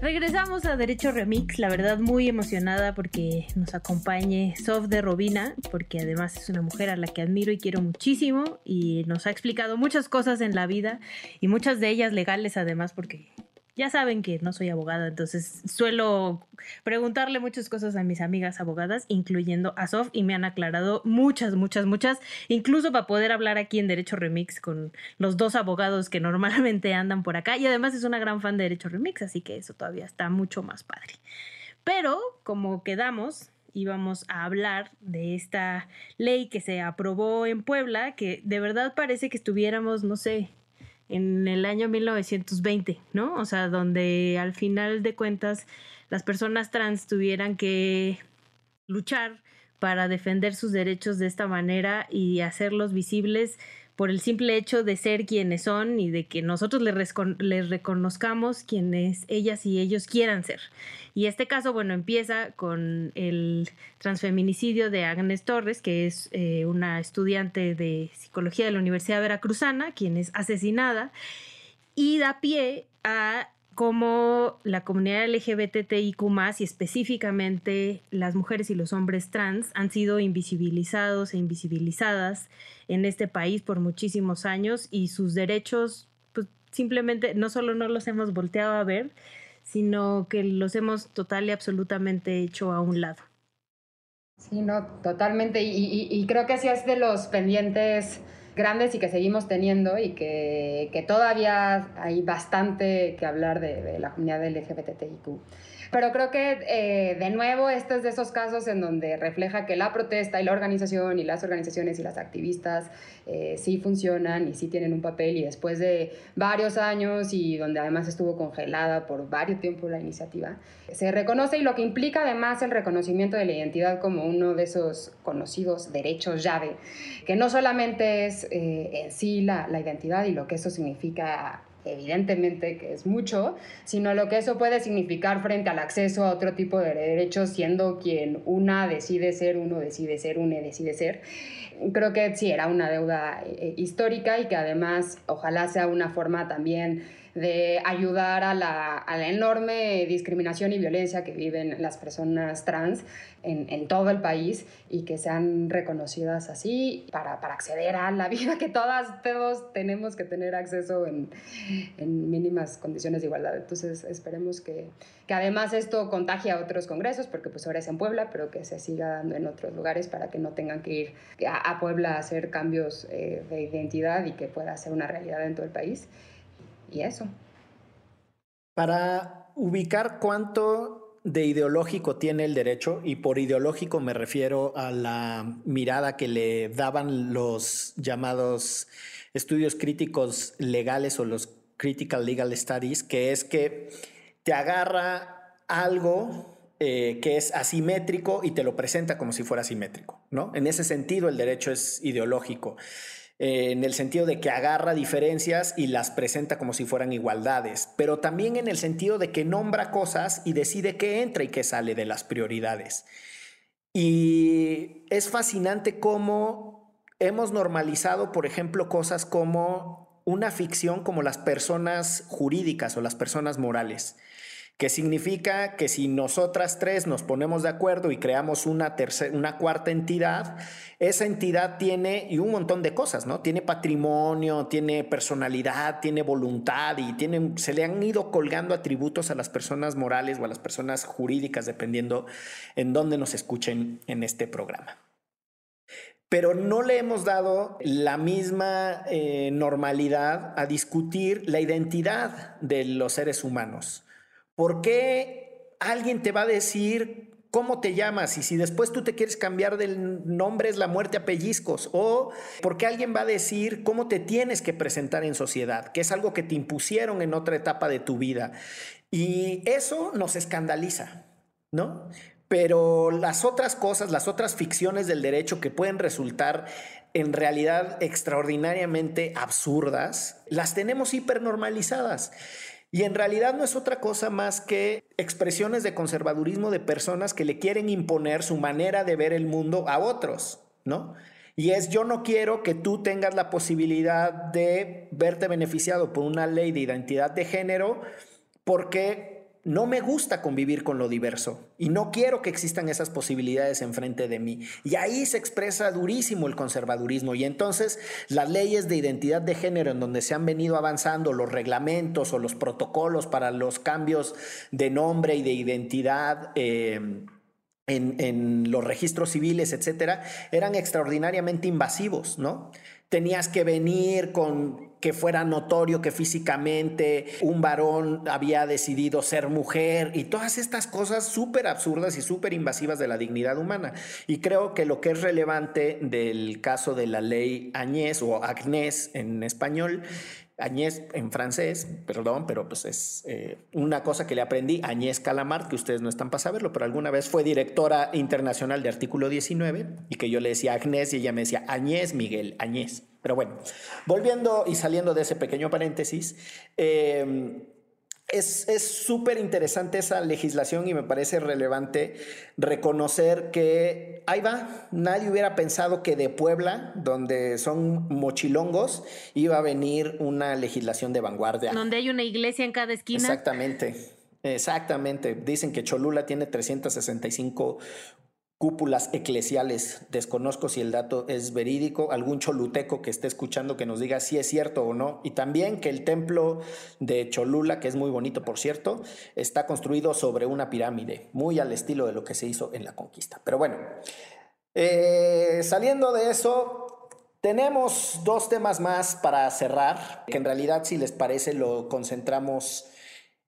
Regresamos a Derecho Remix, la verdad muy emocionada porque nos acompañe Sof de Robina, porque además es una mujer a la que admiro y quiero muchísimo y nos ha explicado muchas cosas en la vida y muchas de ellas legales además porque ya saben que no soy abogada, entonces suelo preguntarle muchas cosas a mis amigas abogadas, incluyendo a Sof, y me han aclarado muchas, muchas, muchas, incluso para poder hablar aquí en Derecho Remix con los dos abogados que normalmente andan por acá. Y además es una gran fan de Derecho Remix, así que eso todavía está mucho más padre. Pero como quedamos, íbamos a hablar de esta ley que se aprobó en Puebla, que de verdad parece que estuviéramos, no sé, en el año 1920, ¿no? O sea, donde al final de cuentas las personas trans tuvieran que luchar para defender sus derechos de esta manera y hacerlos visibles por el simple hecho de ser quienes son y de que nosotros les, reconozcamos quienes ellas y ellos quieran ser. Y este caso, bueno, empieza con el transfeminicidio de Agnes Torres, que es eh, una estudiante de psicología de la Universidad Veracruzana, quien es asesinada, y da pie a cómo la comunidad LGBTIQ y específicamente las mujeres y los hombres trans han sido invisibilizados e invisibilizadas en este país por muchísimos años y sus derechos pues simplemente no solo no los hemos volteado a ver, sino que los hemos total y absolutamente hecho a un lado. Sí, no, totalmente. Y, y creo que sí es de los pendientes grandes y que seguimos teniendo y que, que todavía hay bastante que hablar de, de la comunidad LGBTIQ. Pero creo que, eh, de nuevo, este es de esos casos en donde refleja que la protesta y la organización y las organizaciones y las activistas eh, sí funcionan y sí tienen un papel. Y después de varios años y donde además estuvo congelada por varios tiempos la iniciativa, se reconoce y lo que implica además el reconocimiento de la identidad como uno de esos conocidos derechos llave, que no solamente es eh, en sí la, la identidad y lo que eso significa evidentemente que es mucho, sino lo que eso puede significar frente al acceso a otro tipo de derechos, siendo quien una decide ser, uno decide ser, une decide ser. Creo que sí, era una deuda eh, histórica y que además ojalá sea una forma también de ayudar a la, a la, enorme discriminación y violencia que viven las personas trans en, en, todo el país y que sean reconocidas así para, para, acceder a la vida que todas, todos tenemos que tener acceso en, en mínimas condiciones de igualdad. Entonces esperemos que, que, además esto contagie a otros congresos, porque pues ahora es en Puebla, pero que se siga dando en otros lugares para que no tengan que ir a, a Puebla a hacer cambios eh, de identidad y que pueda ser una realidad en todo el país y eso. Para ubicar cuánto de ideológico tiene el derecho, y por ideológico me refiero a la mirada que le daban los llamados estudios críticos legales o los critical legal studies, que es que te agarra algo eh, que es asimétrico y te lo presenta como si fuera simétrico, ¿no? En ese sentido el derecho es ideológico. Eh, en el sentido de que agarra diferencias y las presenta como si fueran igualdades, pero también en el sentido de que nombra cosas y decide qué entra y qué sale de las prioridades. Y es fascinante cómo hemos normalizado, por ejemplo, cosas como una ficción como las personas jurídicas o las personas morales que significa que si nosotras tres nos ponemos de acuerdo y creamos una, una cuarta entidad, esa entidad tiene y un montón de cosas, ¿no? Tiene patrimonio, tiene personalidad, tiene voluntad y tiene, se le han ido colgando atributos a las personas morales o a las personas jurídicas, dependiendo en dónde nos escuchen en este programa pero no le hemos dado la misma eh, normalidad a discutir la identidad de los seres humanos. ¿Por qué alguien te va a decir cómo te llamas y si después tú te quieres cambiar del nombre es la muerte a pellizcos? ¿O por qué alguien va a decir cómo te tienes que presentar en sociedad? Que es algo que te impusieron en otra etapa de tu vida. Y eso nos escandaliza, ¿no? Pero las otras cosas, las otras ficciones del derecho que pueden resultar en realidad extraordinariamente absurdas, las tenemos hipernormalizadas. Y en realidad no es otra cosa más que expresiones de conservadurismo de personas que le quieren imponer su manera de ver el mundo a otros, ¿no? Y es yo no quiero que tú tengas la posibilidad de verte beneficiado por una ley de identidad de género porque no me gusta convivir con lo diverso y no quiero que existan esas posibilidades enfrente de mí. Y ahí se expresa durísimo el conservadurismo y entonces las leyes de identidad de género en donde se han venido avanzando, los reglamentos o los protocolos para los cambios de nombre y de identidad. Eh, en, en, los registros civiles, etcétera, eran extraordinariamente invasivos, ¿no? Tenías que venir con que fuera notorio que físicamente un varón había decidido ser mujer y todas estas cosas súper absurdas y súper invasivas de la dignidad humana. Y creo que lo que es relevante del caso de la ley Agnès o Agnès en español Agnès en francés, perdón, pero pues es eh, una cosa que le aprendí, Agnès Calamart, que ustedes no están para saberlo, pero alguna vez fue directora internacional de Artículo 19 y que yo le decía Agnès y ella me decía Agnès Miguel, Agnès. Pero bueno, volviendo y saliendo de ese pequeño paréntesis, eh, es súper interesante esa legislación y me parece relevante reconocer que ahí va, nadie hubiera pensado que de Puebla, donde son mochilongos, iba a venir una legislación de vanguardia. Donde hay una iglesia en cada esquina. Exactamente. Exactamente. Dicen que Cholula tiene 365 cúpulas eclesiales. Desconozco si el dato es verídico, algún choluteco que esté escuchando que nos diga si es cierto o no. Y también que el templo de Cholula, que es muy bonito por cierto, está construido sobre una pirámide, muy al estilo de lo que se hizo en la conquista. Pero bueno, eh, saliendo de eso, Tenemos dos temas más para cerrar, que en realidad si les parece lo concentramos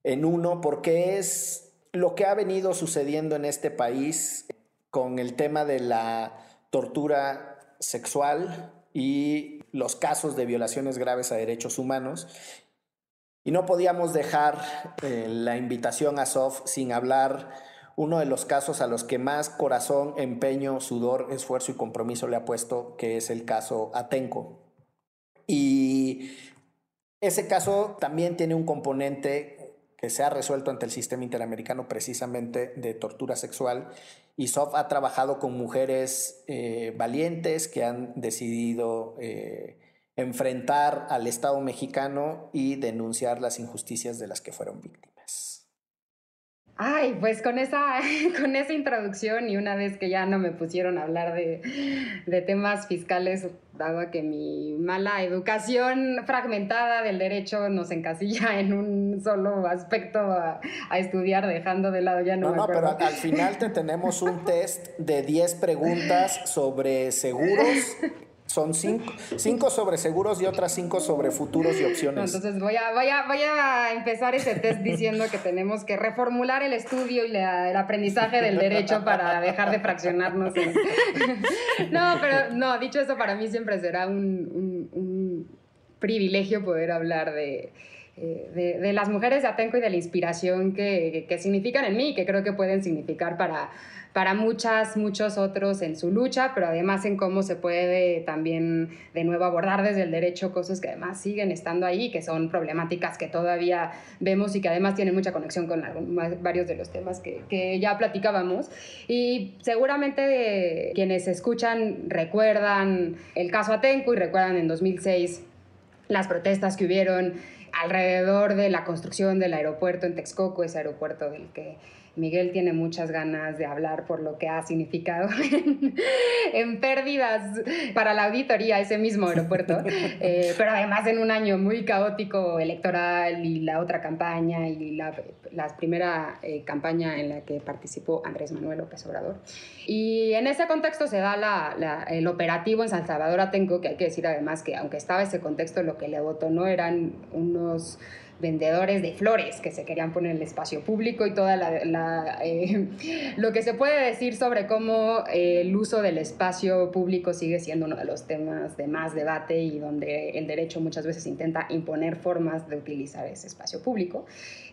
en uno, porque es lo que ha venido sucediendo en este país con el tema de la tortura sexual y los casos de violaciones graves a derechos humanos. Y no podíamos dejar eh, la invitación a SOF sin hablar uno de los casos a los que más corazón, empeño, sudor, esfuerzo y compromiso le ha puesto, que es el caso Atenco. Y ese caso también tiene un componente que se ha resuelto ante el sistema interamericano precisamente de tortura sexual. Y SOF ha trabajado con mujeres eh, valientes que han decidido eh, enfrentar al Estado mexicano y denunciar las injusticias de las que fueron víctimas. Ay, pues con esa, con esa introducción y una vez que ya no me pusieron a hablar de, temas fiscales, dado que mi mala educación fragmentada del derecho nos encasilla en un solo aspecto a, estudiar, dejando de lado ya no. No, no, pero al final te tenemos un test de 10 preguntas sobre seguros son cinco, cinco sobre seguros y otras cinco sobre futuros y opciones. Entonces voy a, voy, a, empezar ese test diciendo que tenemos que reformular el estudio y el aprendizaje del derecho para dejar de fraccionarnos. no, pero no, dicho eso, para mí siempre será un, un, privilegio poder hablar de, de, de, las mujeres de Atenco y de la inspiración que, que, significan en mí, que creo que pueden significar para para muchas, muchos otros en su lucha, pero además en cómo se puede también de nuevo abordar desde el derecho cosas que además siguen estando ahí, que son problemáticas que todavía vemos y que además tienen mucha conexión con varios de los temas que, que ya platicábamos. Y seguramente quienes escuchan recuerdan el caso Atenco y recuerdan en 2006 las protestas que hubieron alrededor de la construcción del aeropuerto en Texcoco, ese aeropuerto del que Miguel tiene muchas ganas de hablar por lo que ha significado en, pérdidas para la auditoría ese mismo aeropuerto, eh, pero además en un año muy caótico electoral y la otra campaña y la, primera eh, campaña en la que participó Andrés Manuel López Obrador. Y en ese contexto se da el operativo en San Salvador Atenco, que hay que decir además que aunque estaba ese contexto, lo que le votó no eran unos vendedores de flores que se querían poner en el espacio público y toda la, eh, lo que se puede decir sobre cómo eh, el uso del espacio público sigue siendo uno de los temas de más debate y donde el derecho muchas veces intenta imponer formas de utilizar ese espacio público.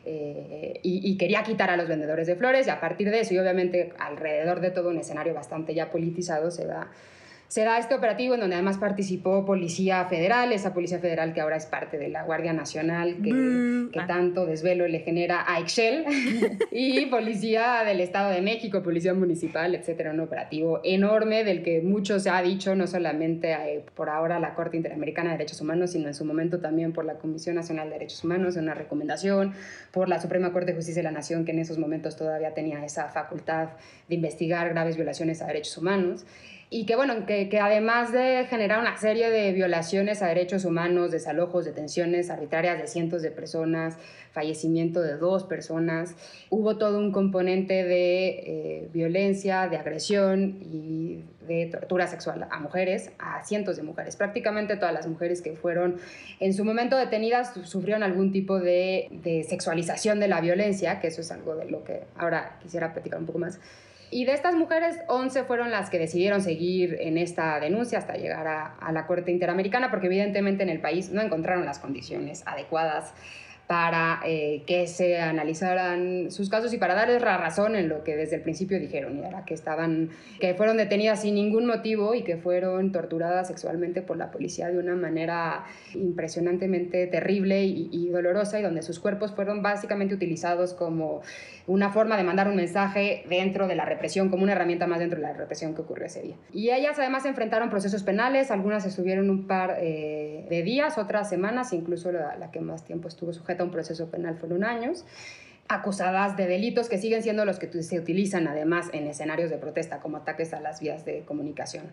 Eh, y, y, quería quitar a los vendedores de flores y a partir de eso y obviamente alrededor de todo un escenario bastante ya politizado se da se da este operativo en donde además participó Policía Federal, esa Policía Federal que ahora es parte de la Guardia Nacional, que, que tanto desvelo le genera a Excel, y Policía del Estado de México, Policía Municipal, etcétera, un operativo enorme del que mucho se ha dicho, no solamente eh, por ahora la Corte Interamericana de Derechos Humanos, sino en su momento también por la Comisión Nacional de Derechos Humanos, una recomendación, por la Suprema Corte de Justicia de la Nación, que en esos momentos todavía tenía esa facultad de investigar graves violaciones a derechos humanos y que bueno, que, que, además de generar una serie de violaciones a derechos humanos, desalojos, detenciones arbitrarias de cientos de personas, fallecimiento de dos personas, hubo todo un componente de eh, violencia, de agresión y de tortura sexual a mujeres, a cientos de mujeres. Prácticamente todas las mujeres que fueron en su momento detenidas sufrieron algún tipo de, de sexualización de la violencia, que eso es algo de lo que ahora quisiera platicar un poco más. Y de estas mujeres, 11 fueron las que decidieron seguir en esta denuncia hasta llegar a, la Corte Interamericana, porque evidentemente en el país no encontraron las condiciones adecuadas para eh, que se analizaran sus casos y para darles la razón en lo que desde el principio dijeron, y era que estaban, que fueron detenidas sin ningún motivo y que fueron torturadas sexualmente por la policía de una manera impresionantemente terrible y, y dolorosa y donde sus cuerpos fueron básicamente utilizados como una forma de mandar un mensaje dentro de la represión, como una herramienta más dentro de la represión que ocurrió ese día. Y ellas además enfrentaron procesos penales, algunas estuvieron un par eh, de días, otras semanas, incluso la, la que más tiempo estuvo sujeta a un proceso penal fueron años acusadas de delitos que siguen siendo los que se utilizan además en escenarios de protesta como ataques a las vías de comunicación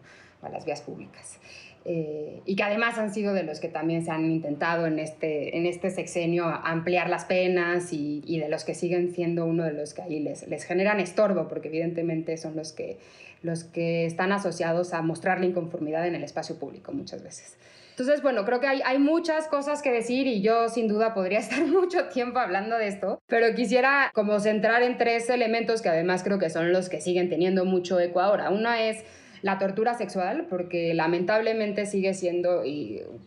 o a las vías públicas. Eh, y que además han sido de los que también se han intentado en este, en este sexenio ampliar las penas y, y de los que siguen siendo uno de los que ahí les, les generan estorbo, porque evidentemente son los que, los que están asociados a mostrar la inconformidad en el espacio público muchas veces. Entonces, bueno, creo que hay, hay, muchas cosas que decir y yo sin duda podría estar mucho tiempo hablando de esto, pero quisiera como centrar en tres elementos que además creo que son los que siguen teniendo mucho eco ahora. Una es la tortura sexual, porque lamentablemente sigue siendo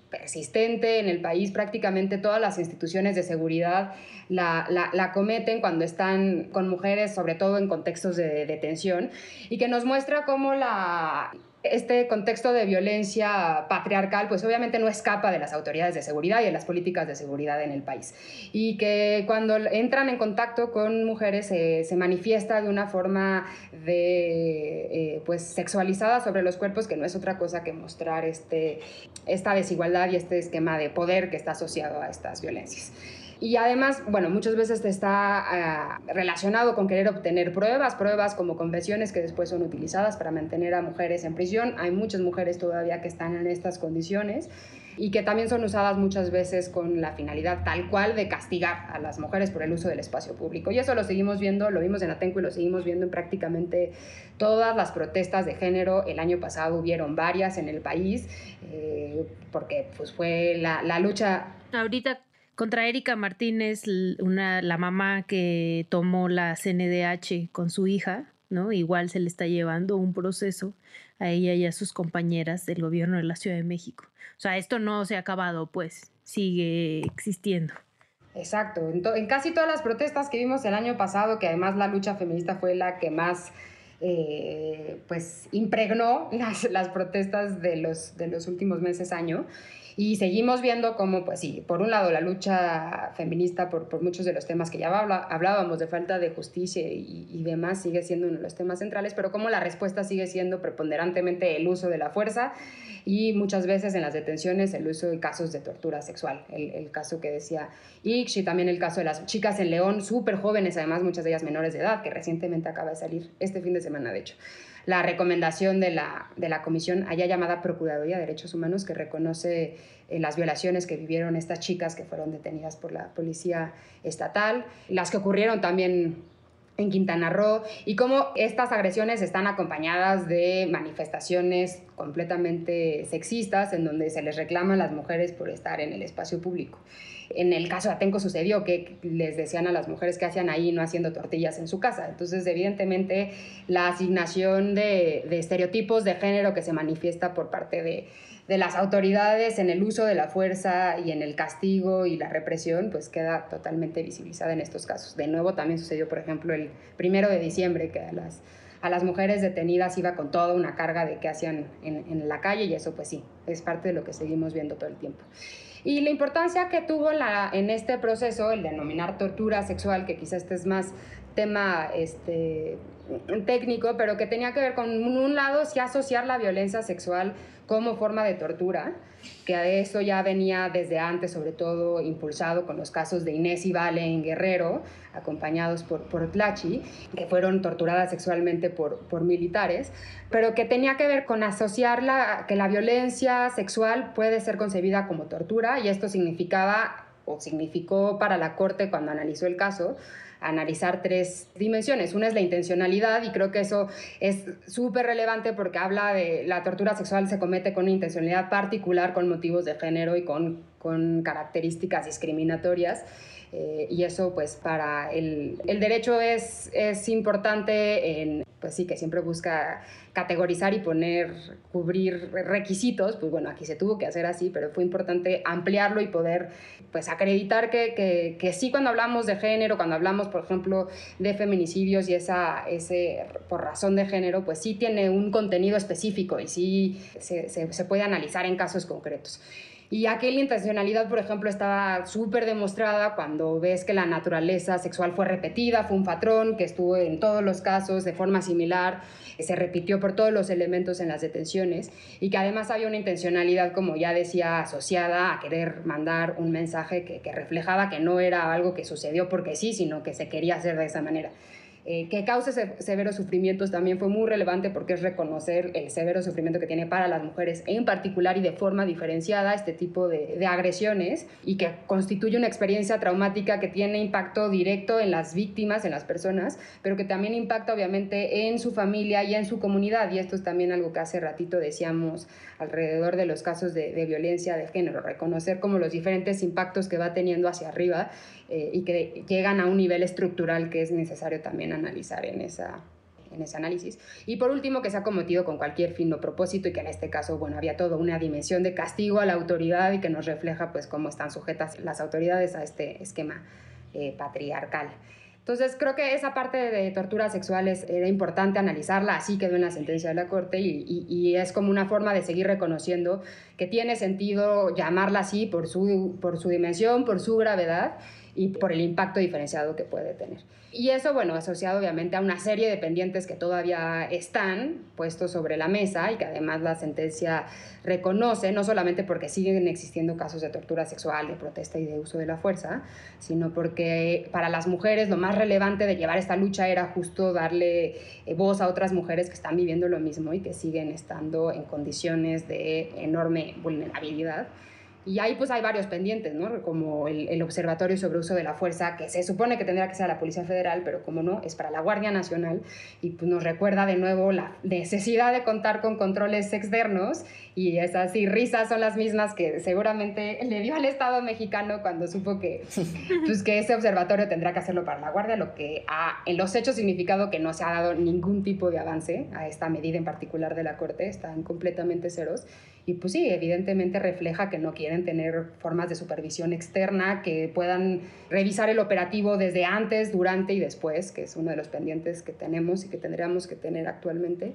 persistente en el país. Prácticamente todas las instituciones de seguridad la, la, cometen cuando están con mujeres, sobre todo en contextos de detención, y que nos muestra cómo la este contexto de violencia patriarcal, pues obviamente no escapa de las autoridades de seguridad y de las políticas de seguridad en el país. Y que cuando entran en contacto con mujeres se manifiesta de una forma de, eh, pues, sexualizada sobre los cuerpos, que no es otra cosa que mostrar este, esta desigualdad y este esquema de poder que está asociado a estas violencias. Y además, bueno, muchas veces está ah, relacionado con querer obtener pruebas, pruebas como confesiones que después son utilizadas para mantener a mujeres en prisión. Hay muchas mujeres todavía que están en estas condiciones y que también son usadas muchas veces con la finalidad tal cual de castigar a las mujeres por el uso del espacio público. Y eso lo seguimos viendo, lo vimos en Atenco y lo seguimos viendo en prácticamente todas las protestas de género. El año pasado hubieron varias en el país, eh, porque pues fue la, la lucha... Ahorita contra Erika Martínez, una, la mamá que tomó la CNDH con su hija, ¿no? Igual se le está llevando un proceso a ella y a sus compañeras del gobierno de la Ciudad de México. O sea, esto no se ha acabado, pues, sigue existiendo. Exacto. En, casi todas las protestas que vimos el año pasado, que además la lucha feminista fue la que más eh, pues impregnó las, las protestas de los, de los últimos meses, año, y seguimos viendo cómo, pues sí, por un lado la lucha feminista por, por muchos de los temas que ya hablábamos de falta de justicia y, y, demás sigue siendo uno de los temas centrales, pero cómo la respuesta sigue siendo preponderantemente el uso de la fuerza y muchas veces en las detenciones el uso de casos de tortura sexual. El, el caso que decía Ix y también el caso de las chicas en León, súper jóvenes, además muchas de ellas menores de edad, que recientemente acaba de salir este fin de semana, de hecho la recomendación de la, de la comisión allá llamada Procuraduría de Derechos Humanos que reconoce eh, las violaciones que vivieron estas chicas que fueron detenidas por la policía estatal, las que ocurrieron también en Quintana Roo y cómo estas agresiones están acompañadas de manifestaciones completamente sexistas en donde se les reclama a las mujeres por estar en el espacio público. En el caso de Atenco sucedió que les decían a las mujeres que hacían ahí no haciendo tortillas en su casa. Entonces, evidentemente, la asignación de, de estereotipos de género que se manifiesta por parte de, de las autoridades en el uso de la fuerza y en el castigo y la represión, pues queda totalmente visibilizada en estos casos. De nuevo, también sucedió, por ejemplo, el primero de diciembre, que a las, a las mujeres detenidas iba con toda una carga de qué hacían en, en la calle y eso, pues sí, es parte de lo que seguimos viendo todo el tiempo. Y la importancia que tuvo la, en este proceso el denominar tortura sexual, que quizás este es más tema este, técnico, pero que tenía que ver con, un lado, sí asociar la violencia sexual como forma de tortura, que a eso ya venía desde antes, sobre todo impulsado con los casos de Inés y Vale en Guerrero, acompañados por, por Tlachi, que fueron torturadas sexualmente por, por militares, pero que tenía que ver con asociar la, que la violencia sexual puede ser concebida como tortura, y esto significaba o significó para la Corte cuando analizó el caso, analizar tres dimensiones. Una es la intencionalidad y creo que eso es súper relevante porque habla de la tortura sexual se comete con una intencionalidad particular, con motivos de género y con, con características discriminatorias. Eh, y eso pues para el, el derecho es, es importante pues sí, que siempre busca categorizar y poner, cubrir requisitos, pues bueno, aquí se tuvo que hacer así, pero fue importante ampliarlo y poder, pues acreditar que, que, que sí cuando hablamos de género, cuando hablamos, por ejemplo, de feminicidios y esa, ese, por razón de género, pues sí tiene un contenido específico y sí se, se, se puede analizar en casos concretos. Y aquella intencionalidad, por ejemplo, estaba súper demostrada cuando ves que la naturaleza sexual fue repetida, fue un patrón que estuvo en todos los casos de forma similar, se repitió por todos los elementos en las detenciones y que además había una intencionalidad, como ya decía, asociada a querer mandar un mensaje que reflejaba que no era algo que sucedió porque sí, sino que se quería hacer de esa manera. Eh, que cause severos sufrimientos también fue muy relevante porque es reconocer el severo sufrimiento que tiene para las mujeres en particular y de forma diferenciada este tipo de, agresiones y que constituye una experiencia traumática que tiene impacto directo en las víctimas, en las personas, pero que también impacta obviamente en su familia y en su comunidad. Y esto es también algo que hace ratito decíamos alrededor de los casos de violencia de género, reconocer como los diferentes impactos que va teniendo hacia arriba eh, y que llegan a un nivel estructural que es necesario también analizar en esa, en ese análisis. Y por último, que se ha cometido con cualquier fin o propósito y que en este caso, bueno, había toda una dimensión de castigo a la autoridad y que nos refleja pues cómo están sujetas las autoridades a este esquema eh, patriarcal. Entonces creo que esa parte de torturas sexuales era importante analizarla, así quedó en la sentencia de la Corte y, y, y, es como una forma de seguir reconociendo que tiene sentido llamarla así por su, por su dimensión, por su gravedad y por el impacto diferenciado que puede tener. Y eso, bueno, asociado obviamente a una serie de pendientes que todavía están puestos sobre la mesa y que además la sentencia reconoce, no solamente porque siguen existiendo casos de tortura sexual, de protesta y de uso de la fuerza, sino porque para las mujeres lo más relevante de llevar esta lucha era justo darle eh, voz a otras mujeres que están viviendo lo mismo y que siguen estando en condiciones de enorme vulnerabilidad. Y ahí pues hay varios pendientes, ¿no? Como el, el, Observatorio sobre Uso de la Fuerza, que se supone que tendrá que ser la Policía Federal, pero como no, es para la Guardia Nacional y pues nos recuerda de nuevo la necesidad de contar con controles externos y esas risas son las mismas que seguramente le dio al Estado mexicano cuando supo que, pues, que ese observatorio tendrá que hacerlo para la Guardia, lo que ha en los hechos significado que no se ha dado ningún tipo de avance a esta medida en particular de la Corte, están completamente ceros. Y pues sí, evidentemente refleja que no quieren tener formas de supervisión externa que puedan revisar el operativo desde antes, durante y después, que es uno de los pendientes que tenemos y que tendríamos que tener actualmente.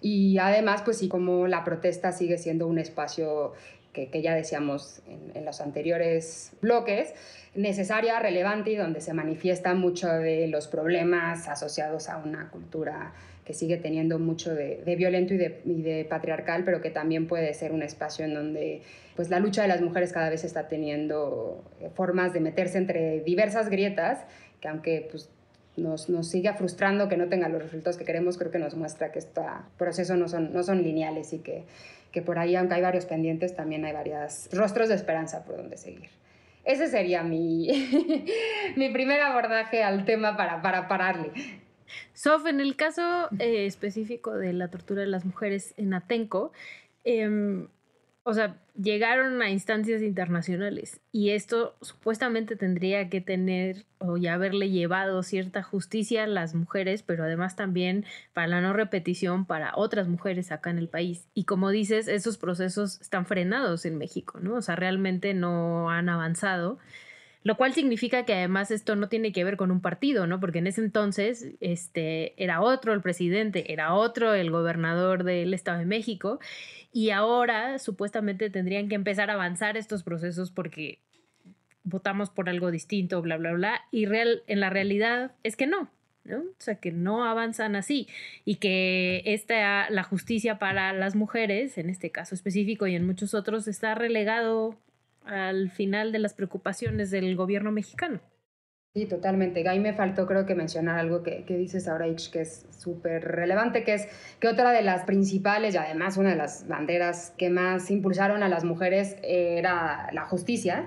Y además, pues sí, como la protesta sigue siendo un espacio que, que ya decíamos en, en, los anteriores bloques, necesaria, relevante y donde se manifiesta mucho de los problemas asociados a una cultura que sigue teniendo mucho de, de violento y de, y de, patriarcal, pero que también puede ser un espacio en donde pues, la lucha de las mujeres cada vez está teniendo formas de meterse entre diversas grietas, que aunque pues, nos, nos siga frustrando que no tenga los resultados que queremos, creo que nos muestra que este proceso no son, no son lineales y que, que por ahí, aunque hay varios pendientes, también hay varios rostros de esperanza por donde seguir. Ese sería mi, mi primer abordaje al tema para, para pararle. Sof, en el caso eh, específico de la tortura de las mujeres en Atenco, eh, o sea, llegaron a instancias internacionales y esto supuestamente tendría que tener o ya haberle llevado cierta justicia a las mujeres, pero además también para la no repetición para otras mujeres acá en el país. Y como dices, esos procesos están frenados en México, ¿no? O sea, realmente no han avanzado. Lo cual significa que además esto no tiene que ver con un partido, ¿no? Porque en ese entonces este, era otro el presidente, era otro el gobernador del Estado de México y ahora supuestamente tendrían que empezar a avanzar estos procesos porque votamos por algo distinto, bla, bla, bla, y real, en la realidad es que no, ¿no? O sea, que no avanzan así y que esta, la justicia para las mujeres, en este caso específico y en muchos otros, está relegado al final de las preocupaciones del gobierno mexicano. Sí, totalmente. Ahí me faltó creo que mencionar algo que, que dices ahora, Ich, que es súper relevante, que es que otra de las principales y además una de las banderas que más impulsaron a las mujeres era la justicia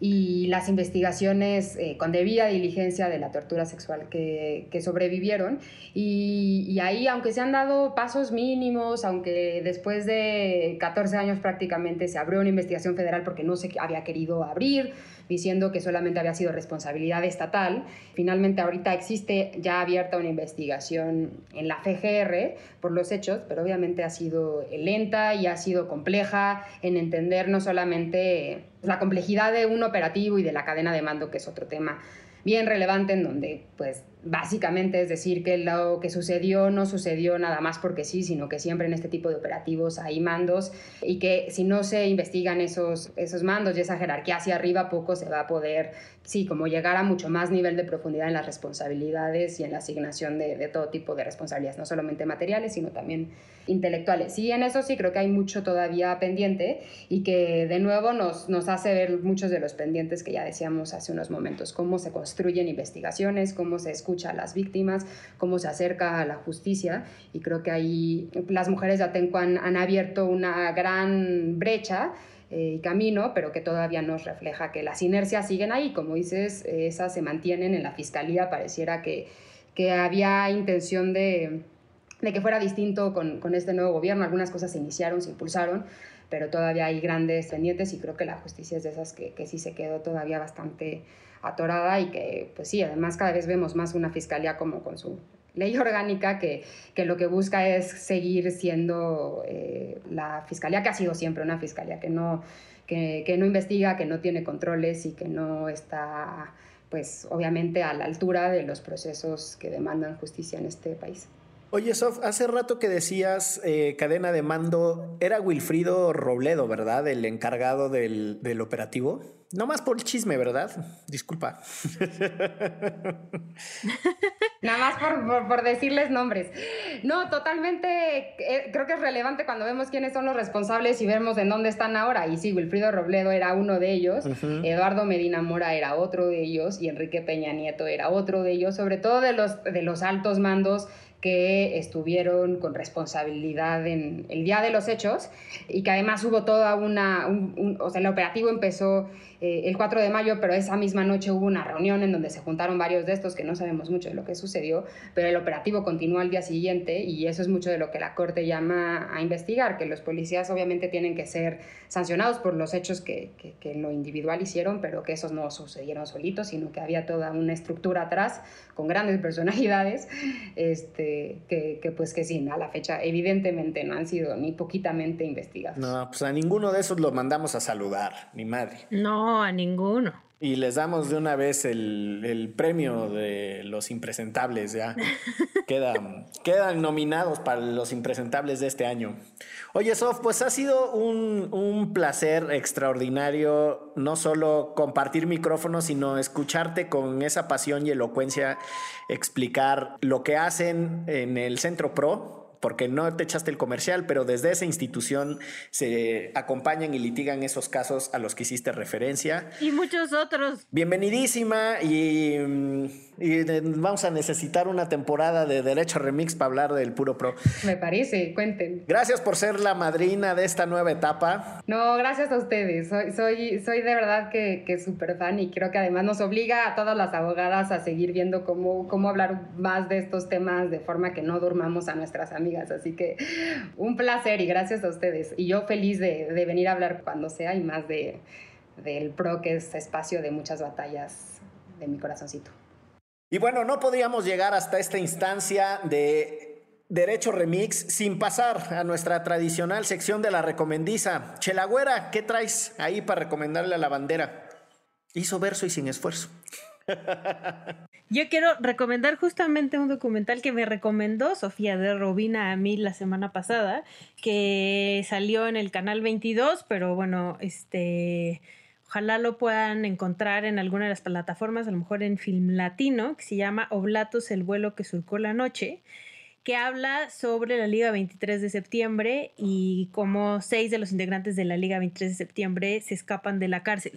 y las investigaciones eh, con debida diligencia de la tortura sexual que, que sobrevivieron. Y, y, ahí, aunque se han dado pasos mínimos, aunque después de 14 años prácticamente se abrió una investigación federal porque no se había querido abrir, diciendo que solamente había sido responsabilidad estatal. Finalmente ahorita existe ya abierta una investigación en la FGR por los hechos, pero obviamente ha sido lenta y ha sido compleja en entender no solamente la complejidad de un operativo y de la cadena de mando, que es otro tema bien relevante en donde pues básicamente es decir que lo que sucedió no sucedió nada más porque sí, sino que siempre en este tipo de operativos hay mandos y que si no se investigan esos, esos mandos y esa jerarquía hacia arriba, poco se va a poder, sí, como llegar a mucho más nivel de profundidad en las responsabilidades y en la asignación de, de todo tipo de responsabilidades, no solamente materiales, sino también intelectuales. Y en eso sí creo que hay mucho todavía pendiente y que de nuevo nos, nos hace ver muchos de los pendientes que ya decíamos hace unos momentos, cómo se construyen investigaciones, cómo se escucha a las víctimas, cómo se acerca a la justicia. Y creo que ahí las mujeres de Atenco han, han abierto una gran brecha eh, y camino, pero que todavía nos refleja que las inercias siguen ahí, como dices, esas se mantienen en la fiscalía, pareciera que, que había intención de, de que fuera distinto con, con, este nuevo gobierno, algunas cosas se iniciaron, se impulsaron, pero todavía hay grandes pendientes y creo que la justicia es de esas que, que sí se quedó todavía bastante atorada y que, pues sí, además cada vez vemos más una fiscalía como con su ley orgánica que, que lo que busca es seguir siendo eh, la fiscalía que ha sido siempre una fiscalía que no, que, que no investiga, que no tiene controles y que no está, pues obviamente, a la altura de los procesos que demandan justicia en este país. Oye, Sof, hace rato que decías eh, cadena de mando, era Wilfrido Robledo, ¿verdad? El encargado del, del operativo. No más por el chisme, ¿verdad? Disculpa. Nada más por, por, por, decirles nombres. No, totalmente, eh, creo que es relevante cuando vemos quiénes son los responsables y vemos en dónde están ahora. Y sí, Wilfrido Robledo era uno de ellos, uh -huh. Eduardo Medina Mora era otro de ellos y Enrique Peña Nieto era otro de ellos, sobre todo de los, de los altos mandos que estuvieron con responsabilidad en el día de los hechos y que además hubo toda una, un, un, o sea, el operativo empezó eh, el 4 de mayo, pero esa misma noche hubo una reunión en donde se juntaron varios de estos que no sabemos mucho de lo que sucedió, pero el operativo continuó al día siguiente y eso es mucho de lo que la Corte llama a investigar, que los policías obviamente tienen que ser sancionados por los hechos que, que, que en lo individual hicieron, pero que esos no sucedieron solitos, sino que había toda una estructura atrás con grandes personalidades, este, que, que, pues que sí, a la fecha evidentemente no han sido ni poquitamente investigados. No, pues a ninguno de esos lo mandamos a saludar, ni madre. No, a ninguno. Y les damos de una vez el, el premio de los impresentables, ya. quedan, quedan nominados para los impresentables de este año. Oye, Sof, pues ha sido un, un, placer extraordinario no solo compartir micrófonos, sino escucharte con esa pasión y elocuencia explicar lo que hacen en el Centro Pro, porque no te echaste el comercial, pero desde esa institución se acompañan y litigan esos casos a los que hiciste referencia. Y muchos otros. Bienvenidísima y, y vamos a necesitar una temporada de Derecho Remix para hablar del Puro Pro. Me parece, cuenten. Gracias por ser la madrina de esta nueva etapa. No, gracias a ustedes. Soy, soy, soy de verdad que, que súper fan y creo que además nos obliga a todas las abogadas a seguir viendo cómo, cómo hablar más de estos temas de forma que no durmamos a nuestras amigas amigas. Así que un placer y gracias a ustedes. Y yo feliz de, de venir a hablar cuando sea y más de, del PRO, que es espacio de muchas batallas de mi corazoncito. Y bueno, no podríamos llegar hasta esta instancia de Derecho Remix sin pasar a nuestra tradicional sección de la recomendiza. Chelagüera, ¿qué traes ahí para recomendarle a la bandera? Hizo verso y sin esfuerzo. Yo quiero recomendar justamente un documental que me recomendó Sofía de Robina a mí la semana pasada, que salió en el canal 22, pero bueno, este ojalá lo puedan encontrar en alguna de las plataformas, a lo mejor en Film Latino, que se llama Oblatos, el vuelo que surcó la noche que habla sobre la Liga 23 de septiembre y cómo seis de los integrantes de la Liga 23 de septiembre se escapan de la cárcel.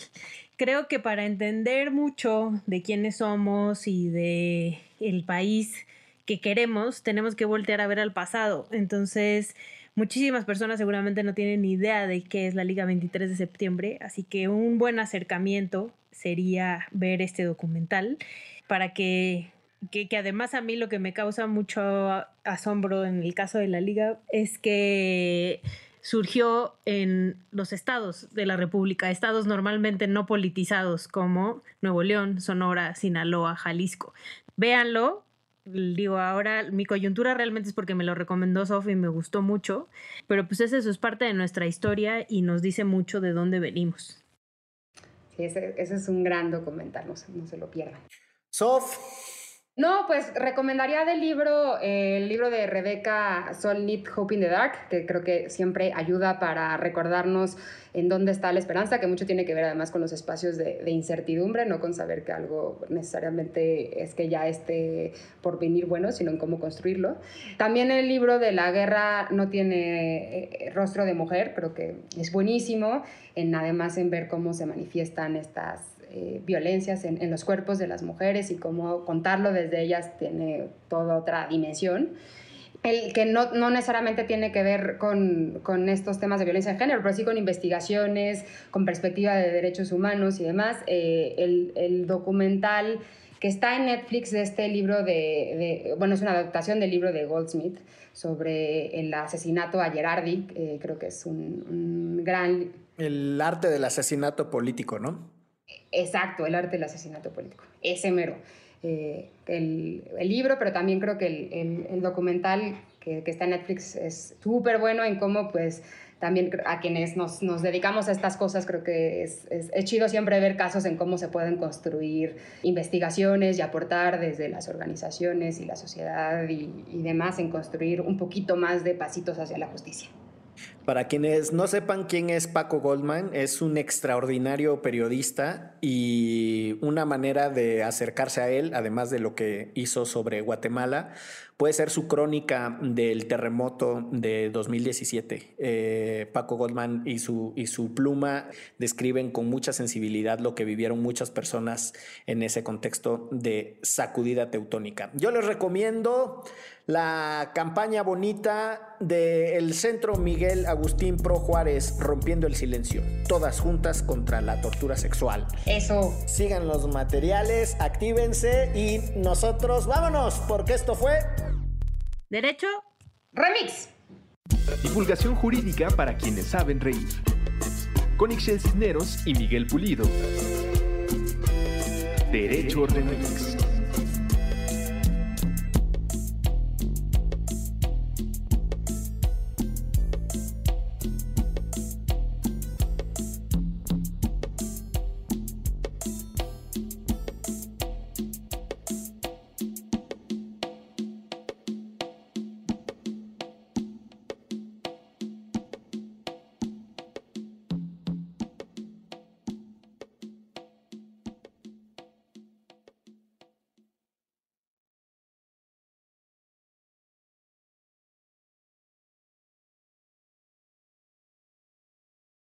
Creo que para entender mucho de quiénes somos y de el país que queremos, tenemos que voltear a ver al pasado. Entonces, muchísimas personas seguramente no tienen ni idea de qué es la Liga 23 de septiembre, así que un buen acercamiento sería ver este documental para que que, que, además a mí lo que me causa mucho asombro en el caso de la liga es que surgió en los estados de la República, estados normalmente no politizados como Nuevo León, Sonora, Sinaloa, Jalisco. Véanlo. Digo, ahora mi coyuntura realmente es porque me lo recomendó Sofi y me gustó mucho, pero pues eso es parte de nuestra historia y nos dice mucho de dónde venimos. Sí, ese, ese es un gran documental, no se, no se lo pierdan. Sof, No, pues recomendaría del libro, eh, el libro de Rebecca Solnit, Hope in the Dark, que creo que siempre ayuda para recordarnos en dónde está la esperanza, que mucho tiene que ver además con los espacios de, incertidumbre, no con saber que algo necesariamente es que ya esté por venir bueno, sino en cómo construirlo. También el libro de la guerra no tiene eh, rostro de mujer, creo que es buenísimo, en, además en ver cómo se manifiestan estas eh, violencias en, los cuerpos de las mujeres y cómo contarlo desde ellas tiene toda otra dimensión. El que no, no necesariamente tiene que ver con, con, estos temas de violencia de género, pero sí con investigaciones, con perspectiva de derechos humanos y demás. Eh, el, el, documental que está en Netflix de este libro de, de, bueno, es una adaptación del libro de Goldsmith sobre el asesinato a Gerardi, eh, creo que es un, un gran... El arte del asesinato político, ¿no? Exacto, el arte del asesinato político, ese mero. Eh, el, libro, pero también creo que el, documental que, está en Netflix es súper bueno en cómo, pues, también a quienes nos, dedicamos a estas cosas, creo que es, chido siempre ver casos en cómo se pueden construir investigaciones y aportar desde las organizaciones y la sociedad y demás en construir un poquito más de pasitos hacia la justicia. Para quienes no sepan quién es Paco Goldman, es un extraordinario periodista y una manera de acercarse a él, además de lo que hizo sobre Guatemala, puede ser su crónica del terremoto de 2017. Eh, Paco Goldman y su, y su pluma describen con mucha sensibilidad lo que vivieron muchas personas en ese contexto de sacudida teutónica. Yo les recomiendo la campaña bonita del Centro Miguel Agustín Pro Juárez, Rompiendo el Silencio, todas juntas contra la tortura sexual. Eso. Sigan los materiales, actívense y nosotros vámonos, porque esto fue... Derecho. Remix. Divulgación jurídica para quienes saben reír. Con Ixel Cisneros y Miguel Pulido. Derecho Remix.